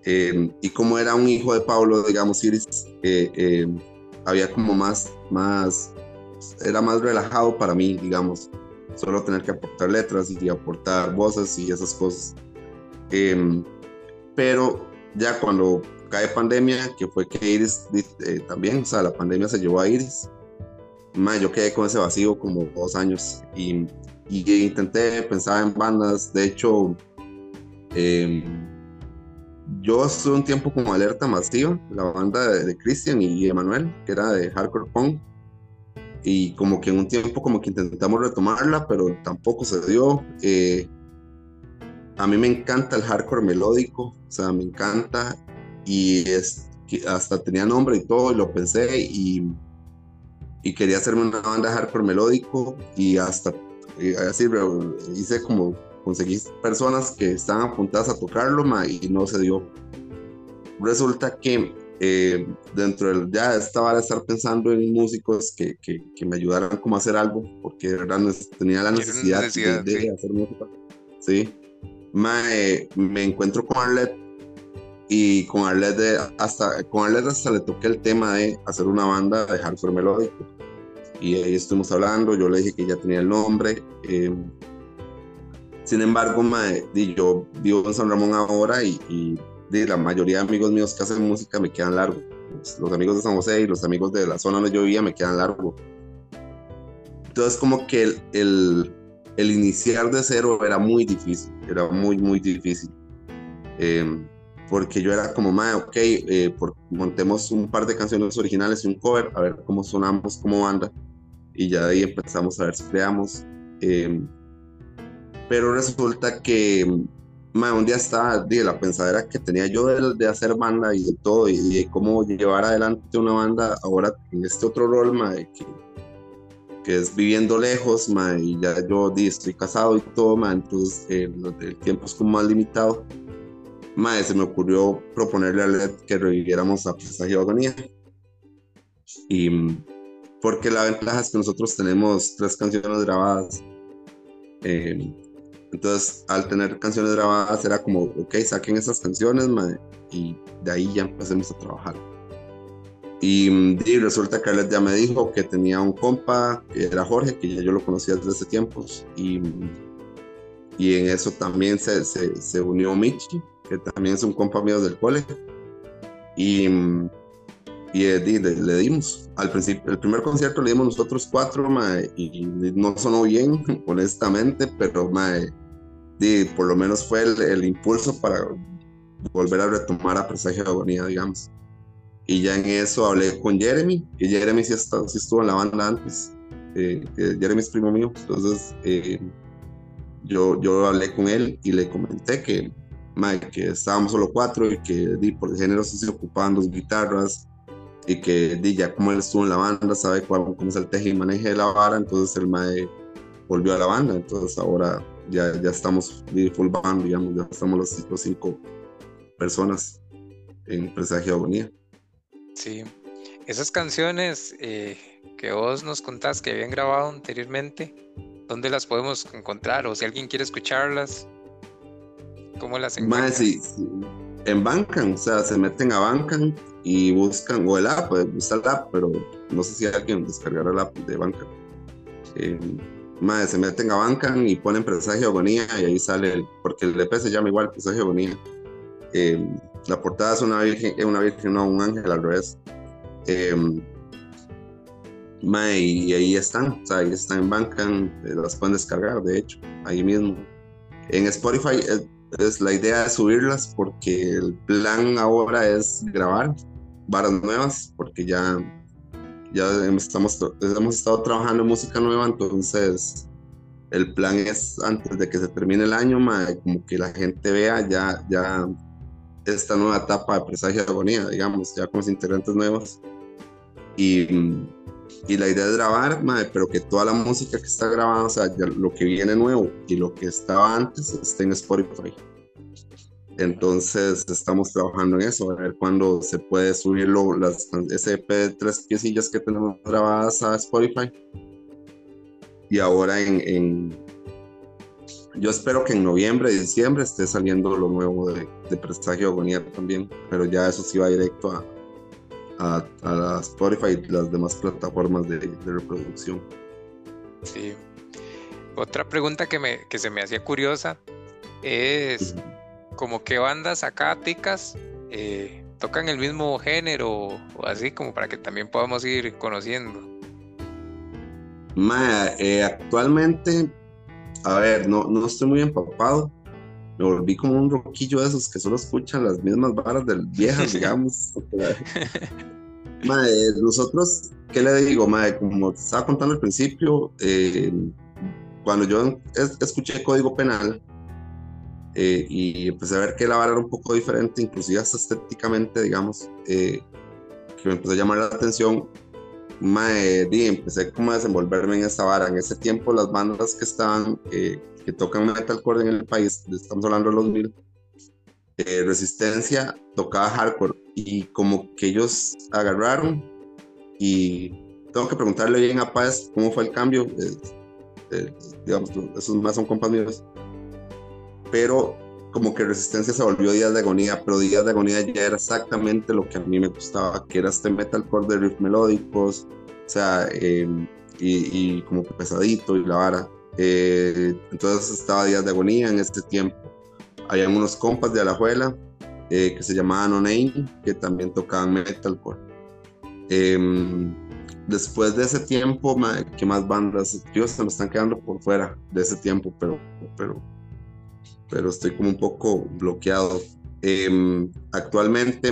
Em, y como era un hijo de Pablo, digamos, Iris, eh, em, había como más, más, era más relajado para mí, digamos, solo tener que aportar letras y aportar voces y esas cosas. Em, pero ya cuando cae pandemia, que fue que Iris eh, también, o sea, la pandemia se llevó a Iris, más yo quedé con ese vacío como dos años y, y intenté pensar en bandas, de hecho, eh, yo estuve un tiempo como Alerta Masiva, la banda de, Cristian y Emanuel, que era de Hardcore Punk. Y como que en un tiempo como que intentamos retomarla, pero tampoco se dio. Eh, a mí me encanta el hardcore melódico, o sea, me encanta. Y es, hasta tenía nombre y todo, y lo pensé. Y, y quería hacerme una banda de hardcore melódico. Y hasta eh, así hice como conseguí personas que estaban apuntadas a tocarlo y no se dio. Resulta que eh, dentro del ya estaba de estar pensando en músicos que, que, que, me ayudaran como a hacer algo, porque tenía la necesidad, de, hacer música. Sí. me encuentro con Arlette y con Arlette hasta con Arlette hasta le toqué el tema de hacer una banda de hardcore melódico y ahí estuvimos hablando yo le dije que ya tenía el nombre eh, sin embargo, yo vivo en San Ramón ahora y, la mayoría de amigos míos que hacen música me quedan largos. Los amigos de San José y los amigos de la zona donde yo vivía me quedan largos. Entonces, como que el, el, iniciar de cero era muy difícil, era muy, muy difícil. Em, porque yo era como, mae, ok, eh, montemos un par de canciones originales y un cover, a ver cómo sonamos como banda. Y ya de ahí empezamos a ver si creamos. Eh, pero resulta que un día estaba, de la pensadera que tenía yo de, hacer banda y de todo, y, de cómo llevar adelante una banda ahora en este otro rol, que, que, es viviendo lejos, y ya yo di, estoy casado y todo, entonces eh, el tiempo es como más limitado. Se me ocurrió proponerle a Led que reviviéramos a Presagio Agonía. Y porque la ventaja es que nosotros tenemos tres canciones grabadas. Eh, entonces, al tener canciones grabadas, era como, ok, saquen esas canciones, y de ahí ya empecemos a trabajar. Y, resulta que él ya me dijo que tenía un compa, que era Jorge, que ya yo lo conocía desde hace tiempos, y, y en eso también se, se, se unió Michi, que también es un compa mío del cole. Y, y le, dimos. Al principio, el primer concierto le dimos nosotros cuatro, y no sonó bien, honestamente, pero mae, por lo menos fue el, impulso para volver a retomar a Presagio de Agonía, digamos. Y ya en eso hablé con Jeremy, que Jeremy sí, estuvo en la banda antes, eh, Jeremy es primo mío, entonces eh, yo, yo hablé con él y le comenté que, que estábamos solo cuatro y que di, por el género se ocupaban dos guitarras y que di, ya como él estuvo en la banda, sabe cuál, cómo es el teje y maneje de la vara, entonces el mae volvió a la banda, entonces ahora ya, ya estamos full band, digamos, ya estamos los, cinco personas en Presagio Agonía. Sí, esas canciones eh, que vos nos contás que habían grabado anteriormente, ¿dónde las podemos encontrar? O si alguien quiere escucharlas, ¿cómo las encuentran? Sí, en Bancan, o sea, se meten a Bancan y buscan, o el app, pues, está el app, pero no sé si alguien descargará el app de Bancan. Eh, Madre, se meten a Bancan y ponen presagio agonía y ahí sale, el, porque el EP se llama igual presagio agonía. Eh, la portada es una virgen, es una virgen, no un ángel al revés. Eh, y ahí están, o sea, ahí están en Bancan, eh, las pueden descargar, de hecho, ahí mismo. En Spotify es, la idea de subirlas porque el plan ahora es grabar varas nuevas, porque ya ya estamos, hemos estado trabajando en música nueva, entonces el plan es antes de que se termine el año, como que la gente vea ya, ya esta nueva etapa de presagio de agonía, digamos, ya con los integrantes nuevos. Y, y la idea es grabar, pero que toda la música que está grabada, o sea, lo que viene nuevo y lo que estaba antes esté en Spotify. Entonces estamos trabajando en eso, a ver cuándo se puede subirlo, las SP de tres piecillas que tenemos grabadas a Spotify. Y ahora en, yo espero que en noviembre, diciembre esté saliendo lo nuevo de, de Presagio Agonía también, pero ya eso sí va directo a, a, a Spotify y las demás plataformas de, reproducción. Sí. Otra pregunta que, me, que se me hacía curiosa es como que bandas acá ticas eh, tocan el mismo género o así como para que también podamos ir conociendo. Eh, actualmente, a ver, no, no estoy muy empapado. Me volví como un roquillo de esos que solo escuchan las mismas varas del viejas, digamos. Eh, nosotros, ¿qué le digo? como estaba contando al principio, cuando yo escuché Código Penal, eh, y empecé a ver que la vara era un poco diferente, inclusive hasta estéticamente, digamos, eh, que me empezó a llamar la atención. Mae, y empecé como a desenvolverme en esa vara. En ese tiempo las bandas que estaban, eh, que tocan metalcore en el país, estamos hablando de los mil, Resistencia tocaba hardcore y como que ellos agarraron y tengo que preguntarle bien a Paz cómo fue el cambio. digamos, esos más son compas míos pero como que Resistencia se volvió Días de Agonía, pero Días de Agonía ya era exactamente lo que a mí me gustaba, que era este metalcore de riff melódicos, o sea, em, y, como pesadito y la vara. Eh, entonces estaba Días de Agonía en este tiempo. Había unos compas de Alajuela eh, que se llamaban Onein, que también tocaban metalcore. Em, después de ese tiempo, ¿qué más bandas? Yo se me están quedando por fuera de ese tiempo, pero, pero pero estoy como un poco bloqueado. Em, actualmente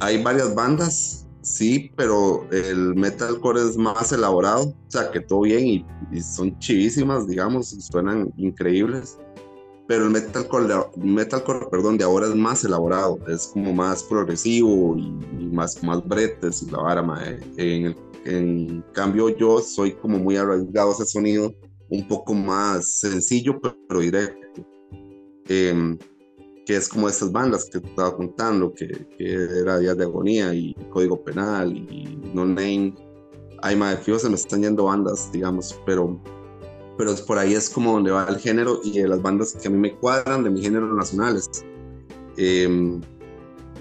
hay varias bandas, sí, pero el metalcore es más elaborado, o sea, que todo bien y, son chivísimas, digamos, suenan increíbles. Pero el metalcore, metalcore, perdón, de ahora es más elaborado, es como más progresivo y, más, más bretes y la vara, En, en cambio, yo soy como muy arriesgado a ese sonido, un poco más sencillo, pero, directo. Em, que es como estas bandas que te estaba contando, que, que, era Días de Agonía y Código Penal y No Name. Ay, madre, fijo, se me están yendo bandas, digamos, pero, pero por ahí es como donde va el género y de las bandas que a mí me cuadran de mi género nacionales. Eh,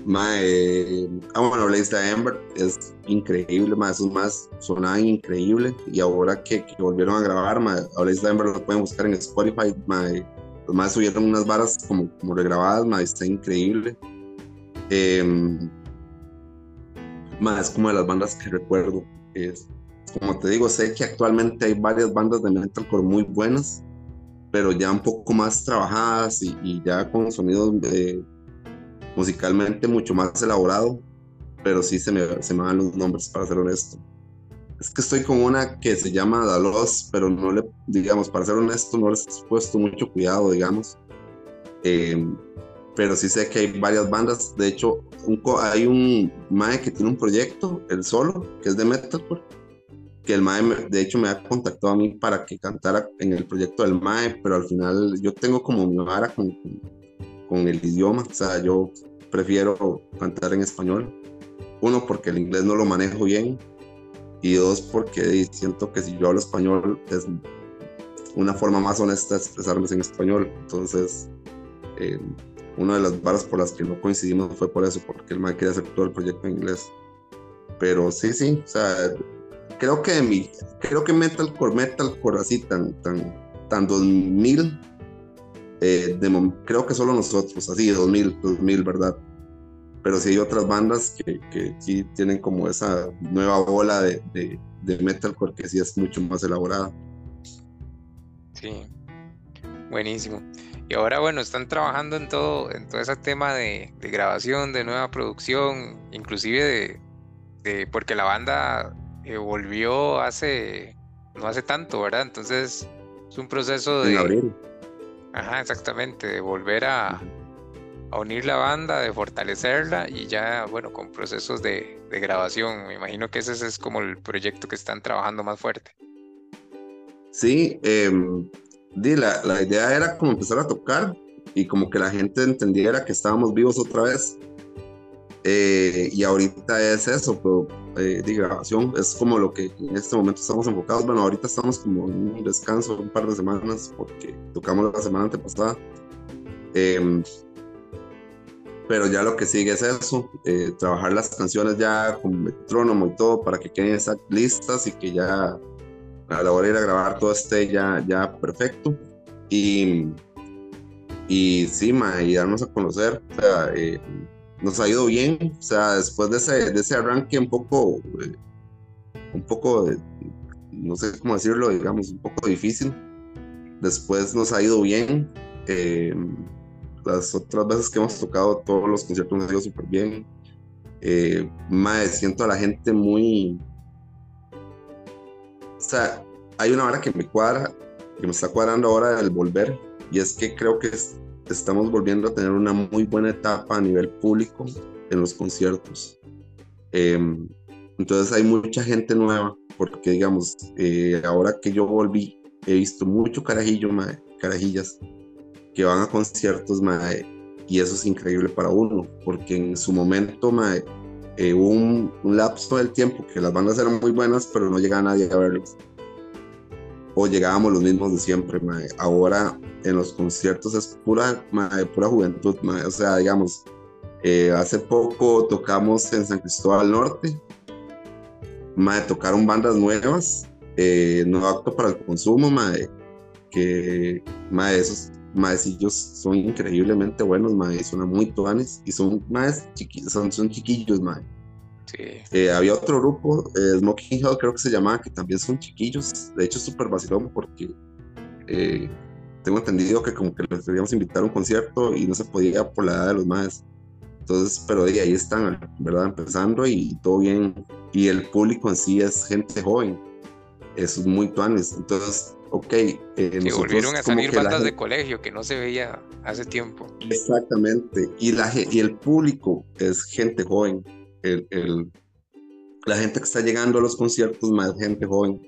mae, ah, bueno, Blaze the Amber es increíble, mae, esos más sonaban increíble y ahora que, que volvieron a grabar, mae, Blaze the Amber lo pueden buscar en Spotify, mae, los más subieron unas varas como, como regrabadas, más está increíble. Eh, más como de las bandas que recuerdo. Es, como te digo, sé que actualmente hay varias bandas de metalcore muy buenas, pero ya un poco más trabajadas y, ya con sonidos eh, musicalmente mucho más elaborado, pero sí se me, se me van los nombres, para ser honesto. Es que estoy con una que se llama Dalos, pero no le, digamos, para ser honesto, no les he puesto mucho cuidado, digamos. Em, pero sí sé que hay varias bandas. De hecho, hay un Mae que tiene un proyecto, el solo, que es de metalcore. Que el Mae, de hecho, me ha contactado a mí para que cantara en el proyecto del Mae, pero al final yo tengo como mi vara con, con el idioma. O sea, yo prefiero cantar en español. Uno, porque el inglés no lo manejo bien y dos porque siento que si yo hablo español es una forma más honesta de expresarme en español. Entonces, eh, una de las barras por las que no coincidimos fue por eso, porque el mal quería hacer el proyecto en inglés. Pero sí, sí, o sea, creo que mi, creo que metalcore, metalcore así tan, tan, tan 2000, eh, creo que solo nosotros, así 2000, 2000, ¿verdad? pero sí hay otras bandas que, que sí tienen como esa nueva bola de, de, de, metalcore que sí es mucho más elaborada. Sí, buenísimo. Y ahora, bueno, están trabajando en todo, en todo ese tema de, de grabación, de nueva producción, inclusive de, de porque la banda eh, volvió hace, no hace tanto, ¿verdad? Entonces es un proceso de... En abril. Ajá, exactamente, de volver a, a unir la banda, de fortalecerla y ya, bueno, con procesos de, de grabación. Me imagino que ese es como el proyecto que están trabajando más fuerte. Sí, eh, la, la, idea era como empezar a tocar y como que la gente entendiera que estábamos vivos otra vez. Eh, y ahorita es eso, pero eh, de grabación es como lo que en este momento estamos enfocados. Bueno, ahorita estamos como en un descanso, un par de semanas, porque tocamos la semana antepasada. Eh, pero ya lo que sigue es eso, eh, trabajar las canciones ya con metrónomo y todo para que queden listas y que ya a la hora de ir a grabar todo esté ya, ya perfecto. Y, y sí, ma, y darnos a conocer, o sea, eh, nos ha ido bien, o sea, después de ese, arranque un poco, eh, un poco, no sé cómo decirlo, digamos, un poco difícil, después nos ha ido bien. Eh, las otras veces que hemos tocado, todos los conciertos han ido súper bien. Eh, más siento a la gente muy. O sea, hay una hora que me cuadra, que me está cuadrando ahora del volver, y es que creo que estamos volviendo a tener una muy buena etapa a nivel público en los conciertos. Em, entonces hay mucha gente nueva, porque digamos, eh, ahora que yo volví, he visto mucho carajillo, carajillas que van a conciertos, y eso es increíble para uno, porque en su momento, eh, un, lapso del tiempo que las bandas eran muy buenas, pero no llegaba nadie a verlos. O llegábamos los mismos de siempre, mae. Ahora en los conciertos es pura, mae, pura juventud, mae. O sea, digamos, eh, hace poco tocamos en San Cristóbal Norte, mae, tocaron bandas nuevas, eh, no apto para el consumo, mae, que, mae, esos maecillos son increíblemente buenos, mae, son muy tuanes y son más son, son chiquillos, mae. Sí. Eh, había otro grupo, eh, Smoking Hill creo que se llamaba, que también son chiquillos, de hecho es súper vacilón porque eh, tengo entendido que como que les queríamos invitar a un concierto y no se podía por la edad de los maes. Entonces, pero de ahí están, ¿verdad? Empezando y todo bien. Y el público en sí es gente joven. Es muy tuanes. Entonces, ok. Eh, que volvieron a salir bandas de colegio que no se veía hace tiempo. Exactamente. Y, la, y el público es gente joven. El, el, la gente que está llegando a los conciertos, más gente joven.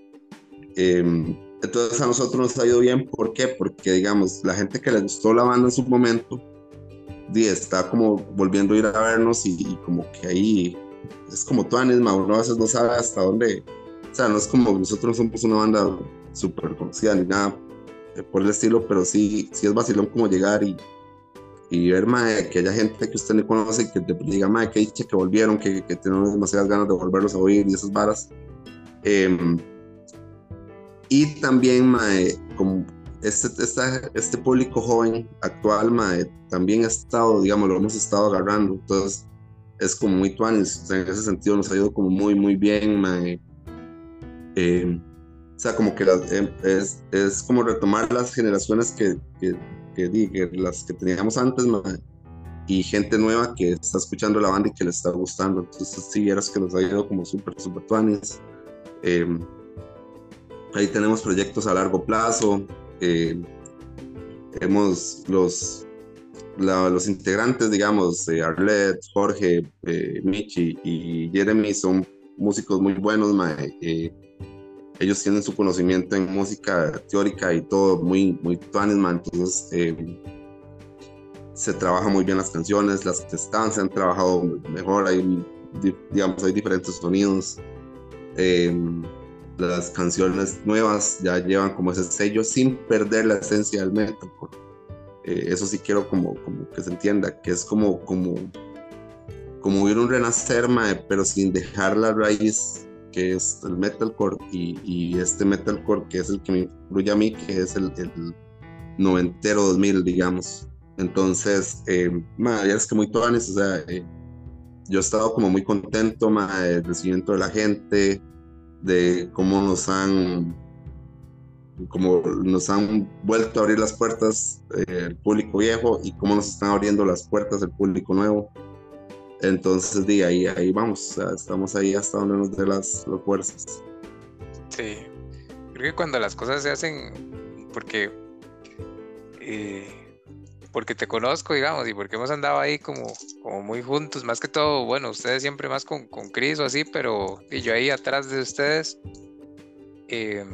Em, entonces a nosotros nos ha ido bien. ¿Por qué? Porque, digamos, la gente que le gustó la banda en su momento, está como volviendo a ir a vernos y, como que ahí es como tú, Anisma, uno a veces no sabe hasta dónde. O sea, no es como nosotros somos una banda súper conocida ni nada por el estilo, pero sí, sí es vacilón como llegar y, y ver que haya gente que usted no conoce que te diga, mae, que dicha que volvieron, que, que tenemos demasiadas ganas de volverlos a oír y esas varas. Em, y también, mae, como este, este público joven actual, mae, también ha estado, digamos, lo hemos estado agarrando, entonces es como muy tuanis, en ese sentido nos ha ido como muy, muy bien, mae. Em, o sea, como que em, es, es, como retomar las generaciones que, que, que, las que teníamos antes, y gente nueva que está escuchando la banda y que le está gustando. Entonces, sí, vieras que nos ha ido como súper, súper tuanis. Em, ahí tenemos proyectos a largo plazo. Eh, hemos los, los integrantes, digamos, eh, Arlet, Jorge, eh, Michi y Jeremy son músicos muy buenos, eh, ellos tienen su conocimiento en música teórica y todo muy, muy tuanes, entonces eh, se trabaja muy bien las canciones, las que están se han trabajado mejor, hay, digamos, hay diferentes sonidos. Eh, las canciones nuevas ya llevan como ese sello sin perder la esencia del metal. Eh, eso sí quiero como, como que se entienda, que es como, como, como hubiera un renacer, pero sin dejar la raíz que es el metalcore, y, y, este metalcore que es el que me incluye a mí, que es el, el noventero 2000, digamos. Entonces, eh, es que muy toanes, o sea, eh, yo he estado como muy contento, ma, del recibimiento de la gente, de cómo nos han como nos han vuelto a abrir las puertas eh, el público viejo y cómo nos están abriendo las puertas el público nuevo. Entonces, de ahí, vamos, estamos ahí hasta donde nos dé las, fuerzas. Sí, creo que cuando las cosas se hacen, porque, eh, porque te conozco, digamos, y porque hemos andado ahí como, como muy juntos, más que todo, bueno, ustedes siempre más con, con Chris o así, pero yo ahí atrás de ustedes. Eh,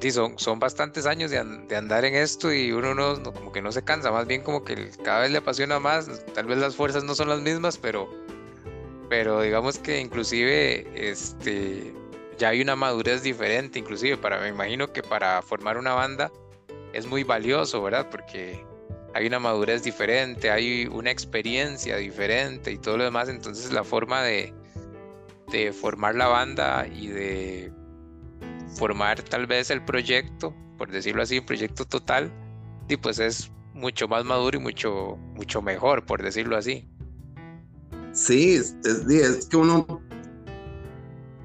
sí, son, son bastantes años de, andar en esto y uno no, como que no se cansa, más bien como que cada vez le apasiona más, tal vez las fuerzas no son las mismas, pero, pero digamos que inclusive este, ya hay una madurez diferente, inclusive para, me imagino que para formar una banda es muy valioso, ¿verdad? Porque hay una madurez diferente, hay una experiencia diferente y todo lo demás, entonces la forma de, de formar la banda y de formar tal vez el proyecto, por decirlo así, un proyecto total, y pues es mucho más maduro y mucho, mucho mejor, por decirlo así. Sí, es, que uno,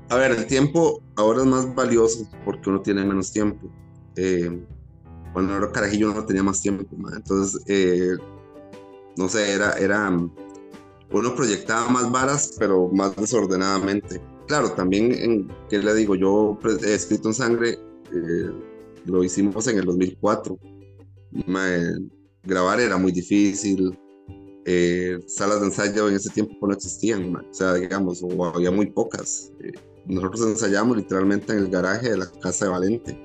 a ver, el tiempo ahora es más valioso porque uno tiene menos tiempo. Eh, cuando era carajillo no tenía más tiempo, entonces, eh, no sé, era, era, uno proyectaba más varas, pero más desordenadamente claro, también, en, ¿qué le digo? Yo escrito en sangre, eh, lo hicimos en el 2004. grabar era muy difícil. Eh, salas de ensayo en ese tiempo no existían, o sea, digamos, o había muy pocas. Eh, nosotros ensayamos literalmente en el garaje de la casa de Valente.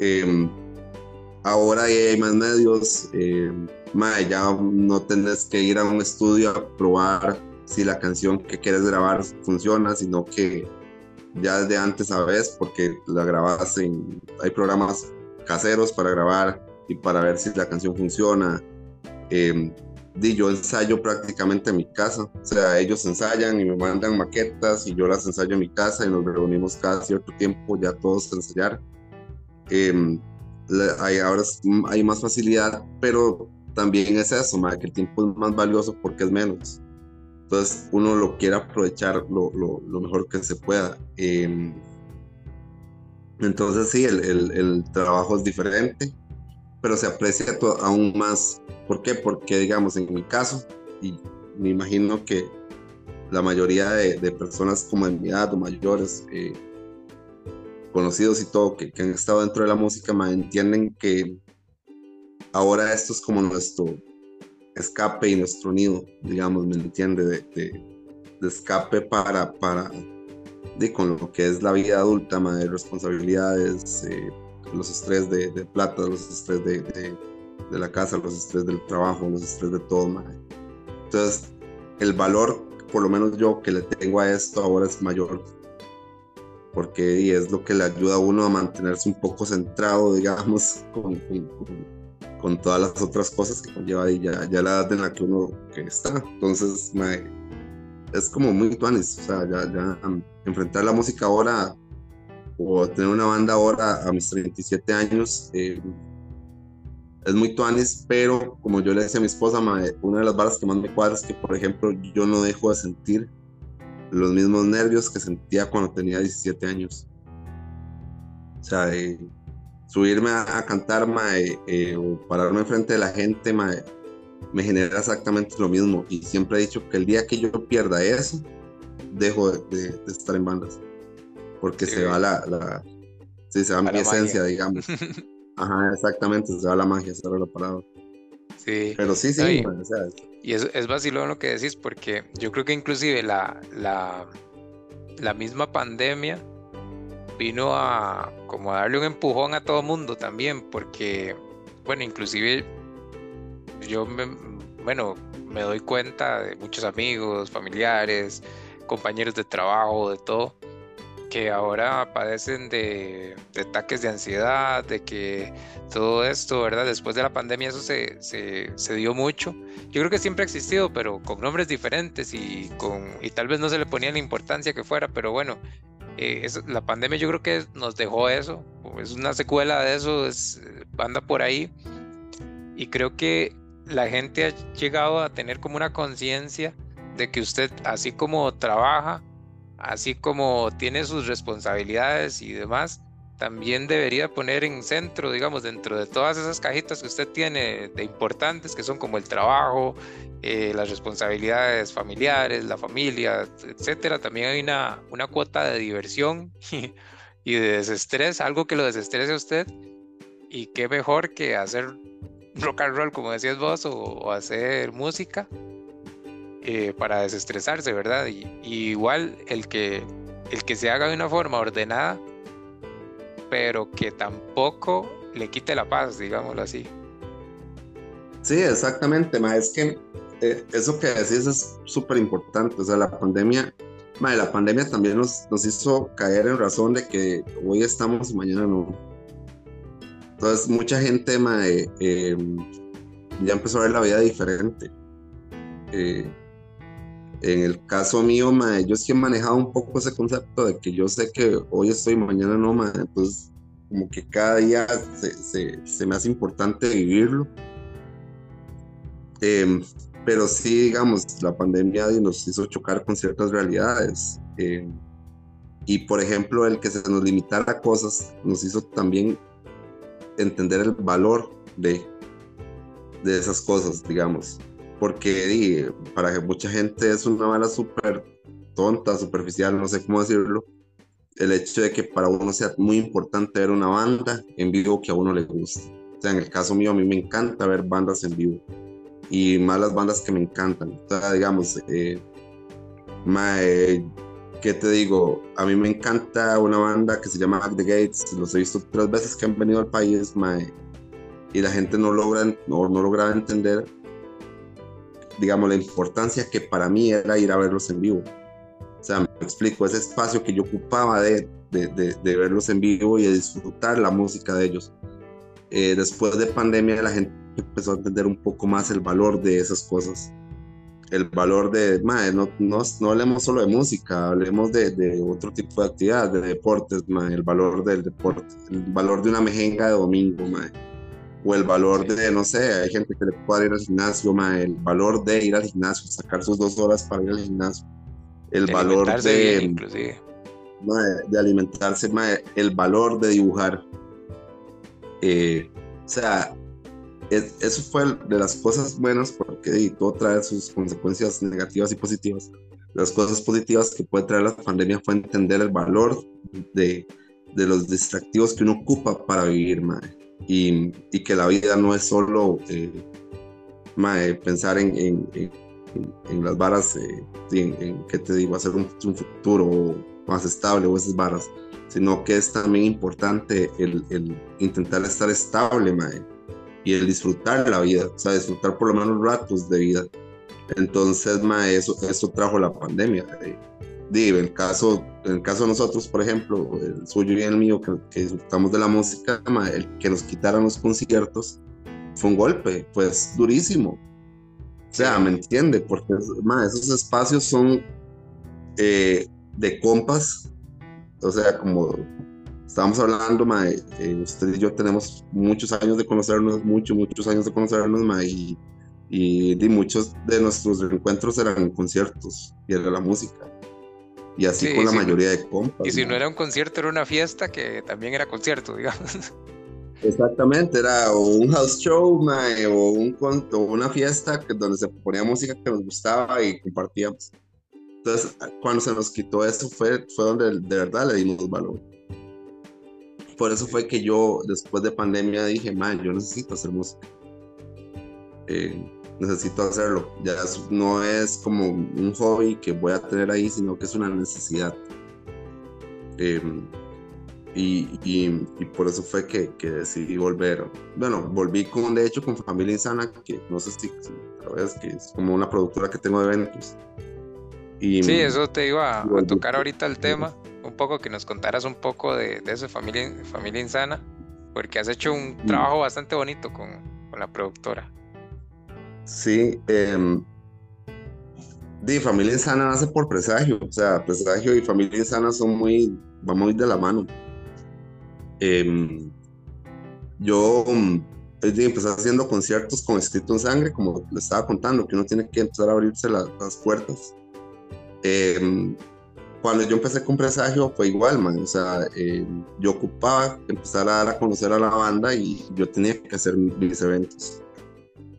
Em, ahora hay más medios, ya no tenés que ir a un estudio a probar si la canción que quieres grabar funciona, sino que ya desde antes sabes porque la grabas en... Hay programas caseros para grabar y para ver si la canción funciona. Eh, yo ensayo prácticamente en mi casa, o sea, ellos ensayan y me mandan maquetas y yo las ensayo en mi casa y nos reunimos cada cierto tiempo ya todos a ensayar. Em, hay, ahora hay más facilidad, pero también es eso, que el tiempo es más valioso porque es menos. Entonces uno lo quiere aprovechar lo, mejor que se pueda. Em, entonces sí, el, trabajo es diferente, pero se aprecia aún más. ¿Por qué? Porque digamos, en mi caso, y me imagino que la mayoría de, personas como en mi edad o mayores, eh, conocidos y todo, que, han estado dentro de la música, entienden que ahora esto es como nuestro escape y nuestro nido, digamos, ¿me entiende? De, escape para, para de, con lo que es la vida adulta, de responsabilidades, eh, los estrés de, plata, los estrés de, la casa, los estrés del trabajo, los estrés de todo. Entonces, el valor, por lo menos yo que le tengo a esto ahora es mayor, porque es lo que le ayuda a uno a mantenerse un poco centrado, digamos, con, todas las otras cosas que conlleva y ya, ya la edad en la que uno que está. Entonces, es como muy tuanis, o sea, ya, ya enfrentar la música ahora o tener una banda ahora a mis 37 años eh, es muy tuanis, pero como yo le decía a mi esposa, una de las barras que más me cuadra es que, por ejemplo, yo no dejo de sentir los mismos nervios que sentía cuando tenía 17 años. O sea, subirme a, cantar eh, o pararme enfrente de la gente me genera exactamente lo mismo. Y siempre he dicho que el día que yo pierda eso, dejo de estar en bandas porque se va la, la sí, se va mi esencia, digamos. Ajá, exactamente, se va la magia, se va la palabra. Sí. Pero sí, sí. y es, es vacilón lo que decís, porque yo creo que inclusive la, la, la misma pandemia vino a como a darle un empujón a todo mundo también, porque, bueno, inclusive yo me, bueno, me doy cuenta de muchos amigos, familiares, compañeros de trabajo, de todo, que ahora padecen de, ataques de ansiedad, de que todo esto, ¿verdad? Después de la pandemia eso se, se, dio mucho. Yo creo que siempre ha existido, pero con nombres diferentes y, con, y tal vez no se le ponía la importancia que fuera, pero bueno, eh, la pandemia yo creo que nos dejó eso, es una secuela de eso, es, anda por ahí. Y creo que la gente ha llegado a tener como una conciencia de que usted, así como trabaja, así como tiene sus responsabilidades y demás, también debería poner en centro, digamos, dentro de todas esas cajitas que usted tiene de importantes, que son como el trabajo, eh, las responsabilidades familiares, la familia, etcétera, también hay una, una cuota de diversión y, de desestrés, algo que lo desestrese a usted. Y qué mejor que hacer rock and roll, como decías vos, o hacer música, eh, para desestresarse, ¿verdad? Y, igual el que, el que se haga de una forma ordenada, pero que tampoco le quite la paz, digámoslo así. Sí, exactamente, ma, es que eh, eso que decís es súper importante, o sea, la pandemia, ma, la pandemia también nos, nos hizo caer en razón de que hoy estamos mañana no. Entonces, mucha gente ma, eh, ya empezó a ver la vida diferente. Eh, en el caso mío, yo sí he manejado un poco ese concepto de que yo sé que hoy estoy, mañana no, entonces como que cada día se, me hace importante vivirlo. Em, pero sí, digamos, la pandemia nos hizo chocar con ciertas realidades. Em, y por ejemplo, el que se nos limitara cosas nos hizo también entender el valor de, de esas cosas, digamos porque para que mucha gente es una bala súper tonta, superficial, no sé cómo decirlo, el hecho de que para uno sea muy importante ver una banda en vivo que a uno le guste. O sea, en el caso mío, a mí me encanta ver bandas en vivo y más las bandas que me encantan. O sea, digamos, eh, ¿qué te digo? A mí me encanta una banda que se llama Back the Gates, los he visto tres veces que han venido al país, y la gente no logra, no, no logra entender digamos, la importancia que para mí era ir a verlos en vivo. O sea, me explico, ese espacio que yo ocupaba de, de, de, verlos en vivo y de disfrutar la música de ellos. Eh, después de pandemia la gente empezó a entender un poco más el valor de esas cosas. El valor de, madre, no, no, no, hablemos solo de música, hablemos de, de otro tipo de actividades, de deportes, madre, el valor del deporte, el valor de una mejenga de domingo, madre o el valor de, no sé, hay gente que le puede ir al gimnasio, el valor de ir al gimnasio, sacar sus dos horas para ir al gimnasio, el valor de, de alimentarse, el valor de dibujar. Eh, o sea, eso fue de las cosas buenas, porque todo trae sus consecuencias negativas y positivas. Las cosas positivas que puede traer la pandemia fue entender el valor de, de los distractivos que uno ocupa para vivir, madre. Y, y que la vida no es solo eh, pensar en, en, en, las varas, eh, en, ¿qué te digo? Hacer un, un, futuro más estable o esas varas, sino que es también importante el, el intentar estar estable, madre y el disfrutar la vida, o sea, disfrutar por lo menos ratos de vida. Entonces, ma, eso, eso trajo la pandemia. Eh, en el caso, el caso de nosotros, por ejemplo, el suyo y el mío, que, que disfrutamos de la música, el que nos quitaran los conciertos fue un golpe, pues durísimo. O sea, ¿me entiende? Porque esos espacios son eh, de compas, o sea, como Estábamos hablando, eh, usted y yo tenemos muchos años de conocernos, muchos, muchos años de conocernos, ma, y, y, muchos de nuestros encuentros eran conciertos y era la música. Y así con la mayoría de compas. Y si no era un concierto, era una fiesta que también era concierto, digamos. Exactamente, era un house show ma, o, un, o una fiesta que, donde se ponía música que nos gustaba y compartíamos. Entonces, cuando se nos quitó eso fue, fue donde de verdad le dimos valor por eso fue que yo, después de pandemia, dije, man, yo necesito hacer música. Eh, necesito hacerlo. Ya no es como un hobby que voy a tener ahí, sino que es una necesidad. Em, y, y, y, por eso fue que, que, decidí volver. Bueno, volví con, de hecho, con Familia Insana, que no sé si sabes que es como una productora que tengo de eventos. Y, sí, eso te iba a, a tocar ahorita el tema un poco, que nos contaras un poco de, de esa familia, familia insana, porque has hecho un mm. trabajo bastante bonito con, con la productora. Sí, eh, familia insana nace por presagio, o sea, presagio y familia insana son muy, van muy de la mano. Em, yo pues, empecé haciendo conciertos con escrito en sangre, como le estaba contando, que uno tiene que empezar a abrirse las puertas. Eh, cuando yo empecé con Presagio fue igual, man. O sea, eh, yo ocupaba empezar a dar a conocer a la banda y yo tenía que hacer mis eventos.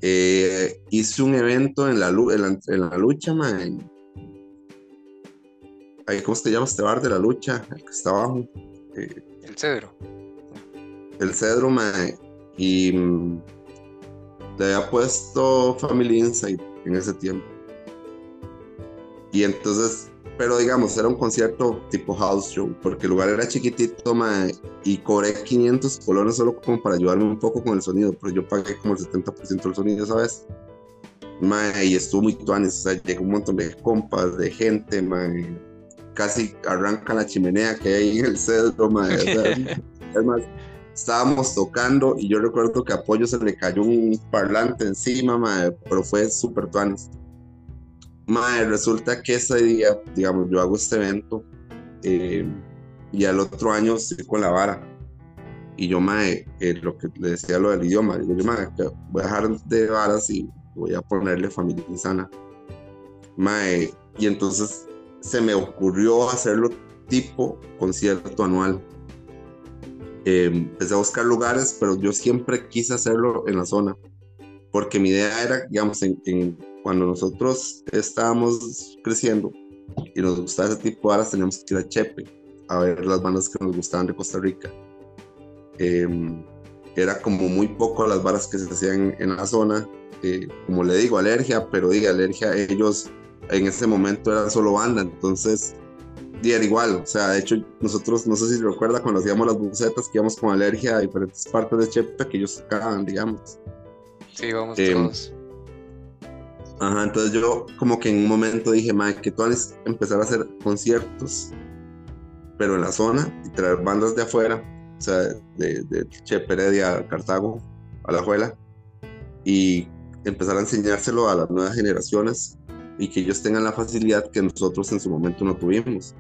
Eh, hice un evento en la, en la, lucha, man. ¿Cómo se llama este bar de la lucha? El que está abajo. Eh, el Cedro. El Cedro, man. Y mm, le había puesto Family Insight en ese tiempo. Y entonces pero digamos, era un concierto tipo house show, porque el lugar era chiquitito, y cobré 500 colones solo como para ayudarme un poco con el sonido, pero yo pagué como el 70% del sonido, ¿sabes? y estuvo muy tuanes, o sea, llegó un montón de compas, de gente, casi arranca la chimenea que hay en el centro, es más, estábamos tocando y yo recuerdo que a Apoyo se le cayó un parlante encima, pero fue súper tuanes Mae, resulta que ese día, digamos, yo hago este evento eh, y al otro año estoy con la vara. Y yo, mae, eh, lo que le decía lo del idioma, yo, mae, voy a dejar de varas y voy a ponerle familia insana. Mae, y entonces se me ocurrió hacerlo tipo concierto anual. Eh, empecé a buscar lugares, pero yo siempre quise hacerlo en la zona, porque mi idea era, digamos, en, en cuando nosotros estábamos creciendo y nos gustaba ese tipo de balas, teníamos que ir a Chepe a ver las bandas que nos gustaban de Costa Rica. Em, era como muy poco las balas que se hacían en la zona. Eh, como le digo, alergia, pero diga, alergia, ellos en ese momento era solo banda, entonces era igual, o sea, de hecho nosotros, no sé si recuerda cuando hacíamos las bucetas que íbamos con alergia a diferentes partes de Chepe que ellos tocaban, digamos. Sí, vamos em, todos. Ajá, entonces yo como que en un momento dije, madre, que tú empezar a hacer conciertos, pero en la zona y traer bandas de afuera, o sea, de, de Chepe Heredia, Cartago, a la Juela, y empezar a enseñárselo a las nuevas generaciones y que ellos tengan la facilidad que nosotros en su momento no tuvimos.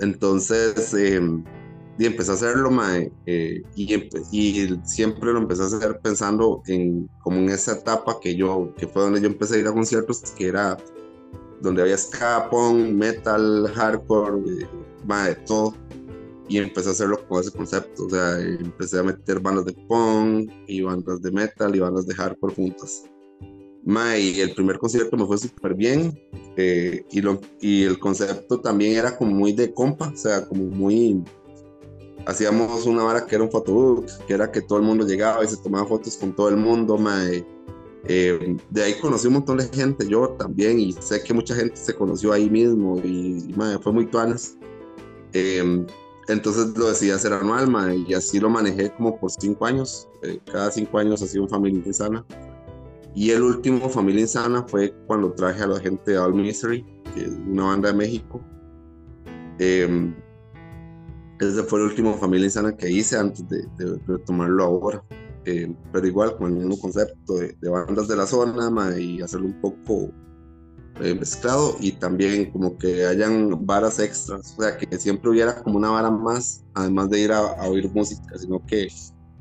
Entonces, eh, y empecé a hacerlo, mae, eh, y, y, siempre lo empecé a hacer pensando en como en esa etapa que yo, que fue donde yo empecé a ir a conciertos, que era donde había ska, metal, hardcore, eh, mae, todo. y empecé a hacerlo con ese concepto. O sea, empecé a meter bandas de punk y bandas de metal y bandas de hardcore juntas. Ma, y el primer concierto me fue súper bien eh, y, lo, y el concepto también era como muy de compa, o sea, como muy... Hacíamos una vara que era un photobook, que era que todo el mundo llegaba y se tomaba fotos con todo el mundo, ma, eh, de ahí conocí un montón de gente, yo también, y sé que mucha gente se conoció ahí mismo y, fue muy tuanas. Eh, entonces lo decidí hacer anual, y así lo manejé como por cinco años. Eh, cada cinco años hacía un Familia Insana. Y el último Familia Insana fue cuando traje a la gente de All Misery, que es una banda de México. Ese fue el último Familia Insana que hice antes de, de, de tomarlo ahora. Eh, pero igual con el mismo concepto de, bandas de la zona y hacerlo un poco eh, mezclado y también como que hayan varas extras, o sea, que siempre hubiera como una vara más, además de ir a, oír música, sino que,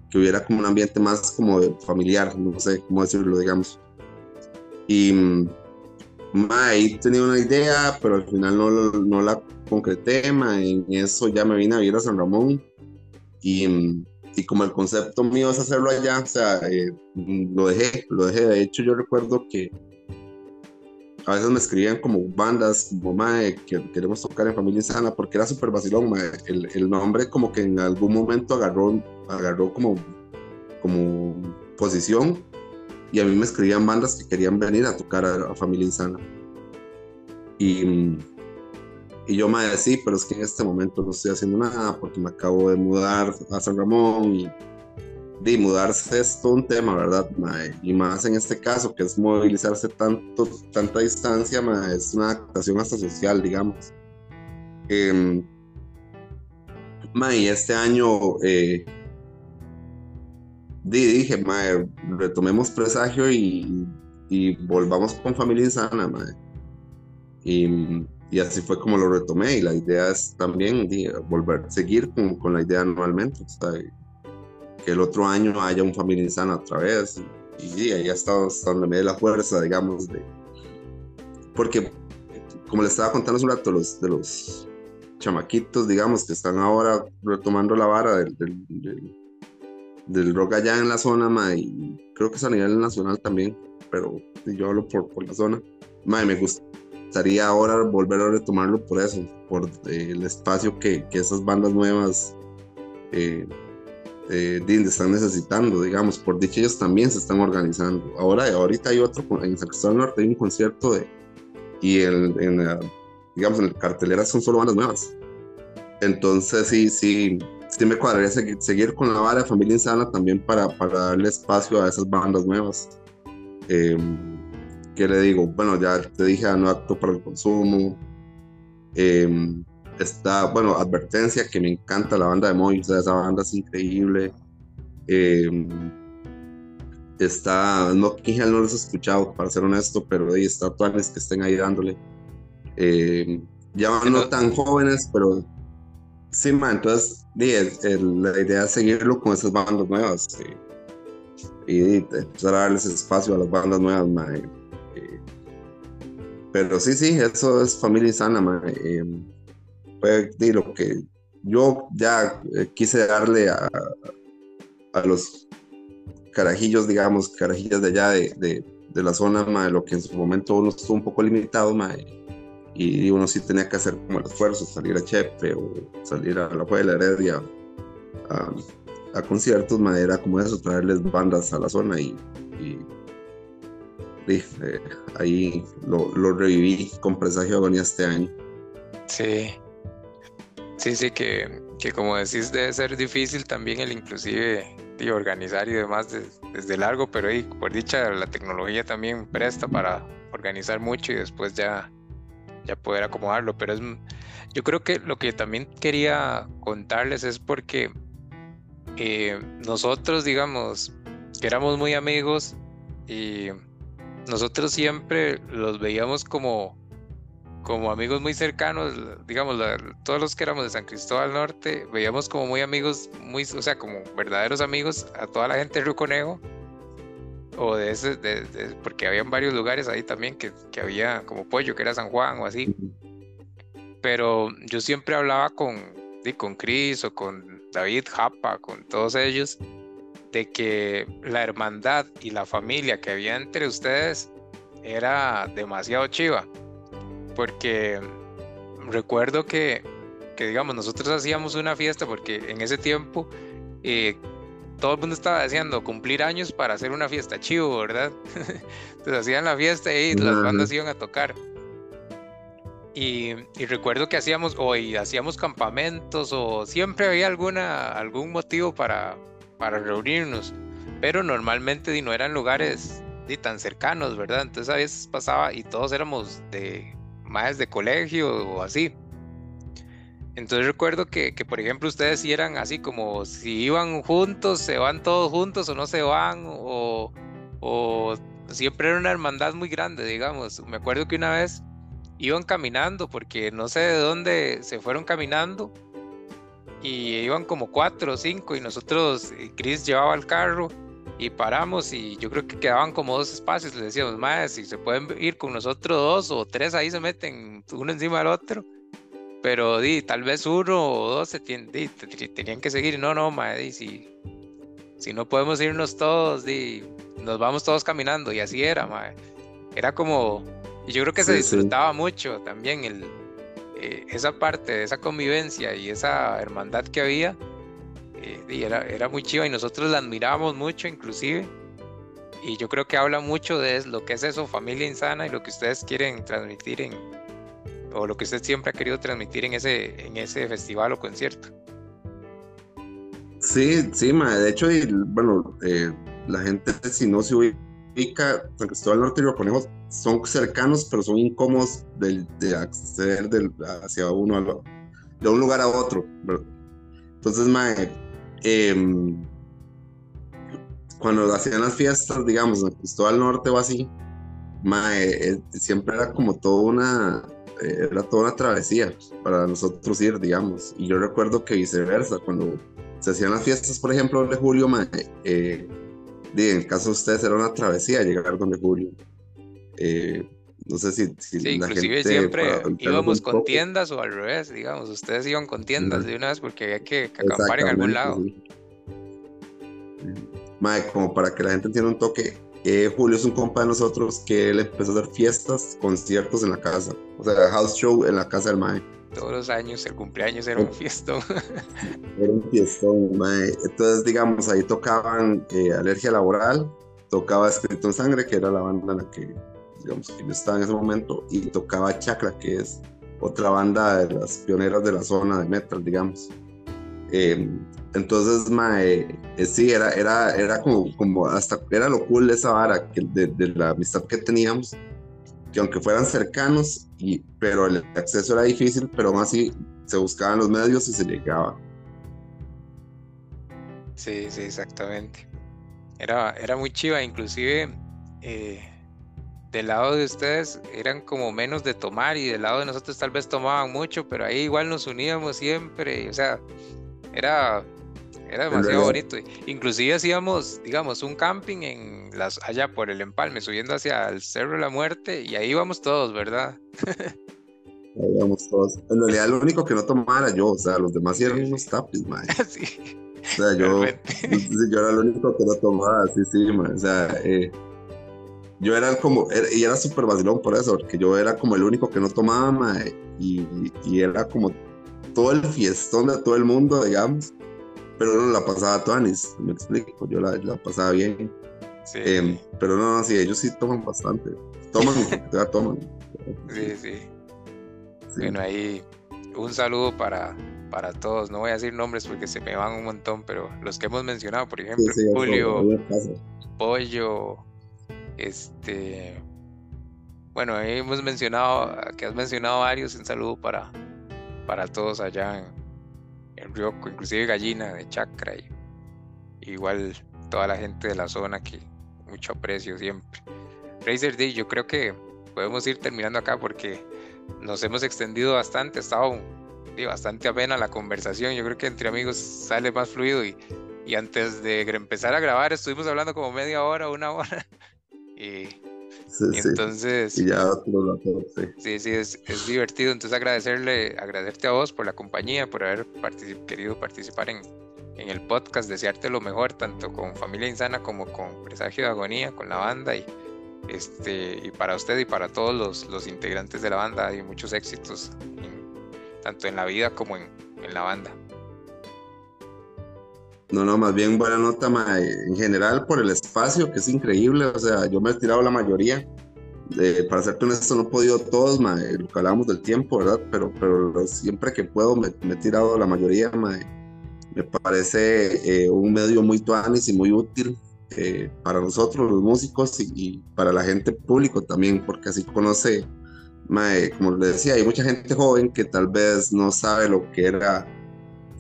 que, hubiera como un ambiente más como familiar, no sé cómo decirlo, digamos. Y mm, ahí tenía una idea, pero al final no, no la concreté, en eso ya me vine a vivir a San Ramón y y como el concepto mío es hacerlo allá, o sea, eh, lo dejé, lo dejé. De hecho, yo recuerdo que a veces me escribían como bandas, como mae, que queremos tocar en Familia Insana, porque era súper vacilón, El, el, nombre como que en algún momento agarró, agarró como, como posición, y a mí me escribían bandas que querían venir a tocar a, a Familia Insana. Y y yo me decía, sí, pero es que en este momento no estoy haciendo nada porque me acabo de mudar a San Ramón y de mudarse es todo un tema, ¿verdad? Y más en este caso, que es movilizarse tanto, tanta distancia, es una adaptación hasta social, digamos. Eh, y este año eh, dije, mae, retomemos presagio y, y, volvamos con familia insana, mae. Y y así fue como lo retomé y la idea es también volver, seguir con, con, la idea anualmente, que el otro año haya un familia insana otra vez y, y ahí está donde me dé la fuerza, digamos, de, porque como les estaba contando hace un rato, los, de los chamaquitos, digamos, que están ahora retomando la vara del, del, del, rock allá en la zona, y creo que es a nivel nacional también, pero yo hablo por, por la zona, ma, me gusta gustaría ahora volver a retomarlo por eso, por eh, el espacio que, que, esas bandas nuevas eh, eh, están necesitando, digamos, por dicho ellos también se están organizando. Ahora, ahorita hay otro, en San Cristóbal Norte hay un concierto de, y el, en, digamos, en el cartelera son solo bandas nuevas. Entonces sí, sí, sí me cuadraría seguir con la vara de Familia Insana también para, para darle espacio a esas bandas nuevas. Eh, ¿qué le digo? Bueno, ya te dije, no acto para el consumo. Em, está, bueno, Advertencia, que me encanta la banda de Moy, o sea, esa banda es increíble. Em, está, no, Hill no los he escuchado, para ser honesto, pero ahí está actuales que estén ahí dándole. Em, ya no tan jóvenes, pero sí, man, entonces la idea es seguirlo con esas bandas nuevas eh, y empezar a darles espacio a las bandas nuevas, man. Pero sí, sí, eso es familia sana, eh, fue lo que yo ya eh, quise darle a, a, los carajillos, digamos, carajillas de allá de, de, la zona, ma, lo que en su momento uno estuvo un poco limitado, ma, y uno sí tenía que hacer como el esfuerzo, salir a Chepe o salir a la Puebla Heredia a, a conciertos, ma, era como eso, traerles bandas a la zona y ahí lo, reviví con presagio de este año. Sí, sí, sí, que, que, como decís debe ser difícil también el inclusive de organizar y demás desde largo, pero ahí, por dicha la tecnología también presta para organizar mucho y después ya, ya poder acomodarlo, pero es, yo creo que lo que también quería contarles es porque eh, nosotros, digamos, que éramos muy amigos y nosotros siempre los veíamos como, como amigos muy cercanos, digamos, todos los que éramos de San Cristóbal Norte, veíamos como muy amigos, muy, o sea, como verdaderos amigos a toda la gente de Río Conejo, o de ese, porque habían varios lugares ahí también que, que, había como Pollo, que era San Juan o así. Pero yo siempre hablaba con, con Chris o con David Japa, con todos ellos, de que la hermandad y la familia que había entre ustedes era demasiado chiva. Porque recuerdo que, que digamos, nosotros hacíamos una fiesta porque en ese tiempo eh, todo el mundo estaba deseando cumplir años para hacer una fiesta chivo, ¿verdad? Entonces hacían la fiesta y las bandas iban a tocar. Y, recuerdo que hacíamos, o hacíamos campamentos, o siempre había alguna, algún motivo para, para reunirnos, pero normalmente no eran lugares tan cercanos, ¿verdad? Entonces a veces pasaba y todos éramos de más de colegio o así. Entonces recuerdo que, que, por ejemplo, ustedes si eran así como si iban juntos, se van todos juntos o no se van, o, o siempre era una hermandad muy grande, digamos. Me acuerdo que una vez iban caminando, porque no sé de dónde se fueron caminando, y iban como cuatro o cinco, y nosotros, Chris llevaba el carro, y paramos, y yo creo que quedaban como dos espacios, les decíamos, más si se pueden ir con nosotros dos o tres, ahí se meten uno encima del otro pero di, tal vez uno o dos se tenían que seguir. No, no, madre, si, si no podemos irnos todos, di, nos vamos todos caminando. Y así era, madre. Era como. Y yo creo que se disfrutaba mucho también el, eh, esa parte de esa convivencia y esa hermandad que había. Eh, era, era muy chiva y nosotros la admirábamos mucho, inclusive. Y yo creo que habla mucho de lo que es eso, familia insana y lo que ustedes quieren transmitir en, o lo que usted siempre ha querido transmitir en ese, en ese festival o concierto. Sí, sí, ma, de hecho, bueno, eh, la gente si no se ubica, San Cristóbal Norte y Río Conejos son cercanos, pero son incómodos de, de acceder del, hacia uno, de un lugar a otro. Entonces, ma, em, cuando hacían las fiestas, digamos, en Cristóbal Norte o así, ma, eh, siempre era como toda una era toda una travesía para nosotros ir, digamos. Y yo recuerdo que viceversa, cuando se hacían las fiestas, por ejemplo, de julio, eh, en el caso de ustedes era una travesía llegar donde julio. Eh, no sé si, si sí, inclusive siempre íbamos con tiendas o al revés, digamos, ustedes iban con tiendas de una vez porque había que, acampar en algún lado. como para que la gente entienda un toque, eh, Julio es un compa de nosotros que él empezó a hacer fiestas, conciertos en la casa. O sea, house show en la casa del Mae. Todos los años, el cumpleaños era un fiestón. Era un fiestón, Mae. Entonces, digamos, ahí tocaban eh, Alergia Laboral, tocaba Escrito en Sangre, que era la banda en la que, digamos, que yo estaba en ese momento, y tocaba Chakra, que es otra banda de las pioneras de la zona de metal, digamos. Eh, entonces, mae, eh, sí, era, era, era como, como hasta, era lo cool de esa vara, que de, la amistad que teníamos, que aunque fueran cercanos, y, pero el acceso era difícil, pero aún así se buscaban los medios y se llegaba. Sí, sí, exactamente. Era, era muy chiva, inclusive eh, del lado de ustedes eran como menos de tomar y del lado de nosotros tal vez tomaban mucho, pero ahí igual nos uníamos siempre, o sea, era era demasiado bonito. Inclusive hacíamos, digamos, un camping en las allá por el Empalme, subiendo hacia el Cerro de la Muerte, y ahí íbamos todos, ¿verdad? ahí íbamos todos. En realidad, lo único que no tomara yo, o sea, los demás eran unos tapis, man. sí. O sea, yo, yo era el único que no tomaba, sí, sí, man. O sea, eh, yo era como, y era súper vacilón por eso, porque yo era como el único que no tomaba, man, y, y era como todo el fiestón de todo el mundo, digamos pero no la pasaba Tuanis, me explico, yo la, la pasaba bien. Sí. Em, pero no, no, sí, ellos sí toman bastante. Toman, ya toman. Sí, sí, Bueno, ahí un saludo para, para todos. No voy a decir nombres porque se me van un montón, pero los que hemos mencionado, por ejemplo, Julio, Pollo, este. Bueno, ahí hemos mencionado, que has mencionado varios, un saludo para, para todos allá en, en Rioco, inclusive Gallina de Chacra y igual toda la gente de la zona que mucho aprecio siempre. Fraser D, yo creo que podemos ir terminando acá porque nos hemos extendido bastante, ha estado bastante amena la conversación, yo creo que entre amigos sale más fluido y, antes de empezar a grabar estuvimos hablando como media hora, una hora y Entonces, y ya sí, sí, es, es, divertido. Entonces agradecerle, agradecerte a vos por la compañía, por haber querido participar en, en, el podcast, desearte lo mejor, tanto con Familia Insana como con Presagio de Agonía, con la banda y este y para usted y para todos los, los integrantes de la banda y muchos éxitos tanto en la vida como en, en la banda. No, no, más bien buena nota, en general por el espacio, que es increíble. O sea, yo me he tirado la mayoría. para serte honesto, no he podido todos, ma, lo que hablábamos del tiempo, ¿verdad? Pero, pero siempre que puedo me, he tirado la mayoría, ma, me parece eh, un medio muy tuanis y muy útil eh, para nosotros, los músicos, y, para la gente público también, porque así conoce, ma, como les decía, hay mucha gente joven que tal vez no sabe lo que era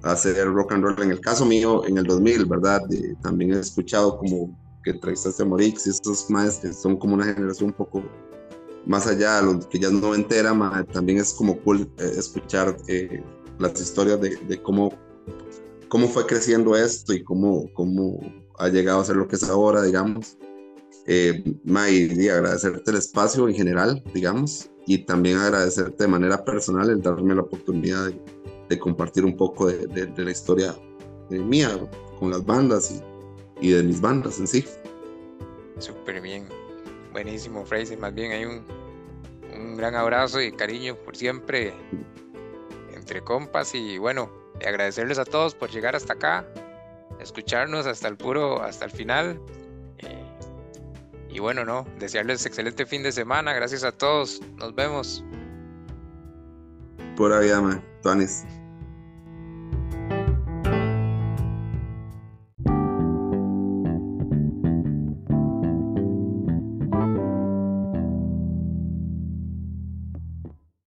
hacer rock and roll. En el caso mío, en el 2000, ¿verdad? también he escuchado como que entrevistaste a Morix y estos más que son como una generación un poco más allá, los que ya no entera, también es como cool eh, escuchar eh, las historias de, de, cómo, cómo fue creciendo esto y cómo, cómo ha llegado a ser lo que es ahora, digamos. Eh, y agradecerte el espacio en general, digamos, y también agradecerte de manera personal el darme la oportunidad de, de compartir un poco de, la historia mía con las bandas y, de mis bandas en sí. Súper bien, buenísimo Fraser, más bien hay un, un gran abrazo y cariño por siempre entre compas y bueno, agradecerles a todos por llegar hasta acá, escucharnos hasta el puro, hasta el final. Eh, y bueno, no, desearles excelente fin de semana. Gracias a todos. Nos vemos. Pura vida, man. Tuanis.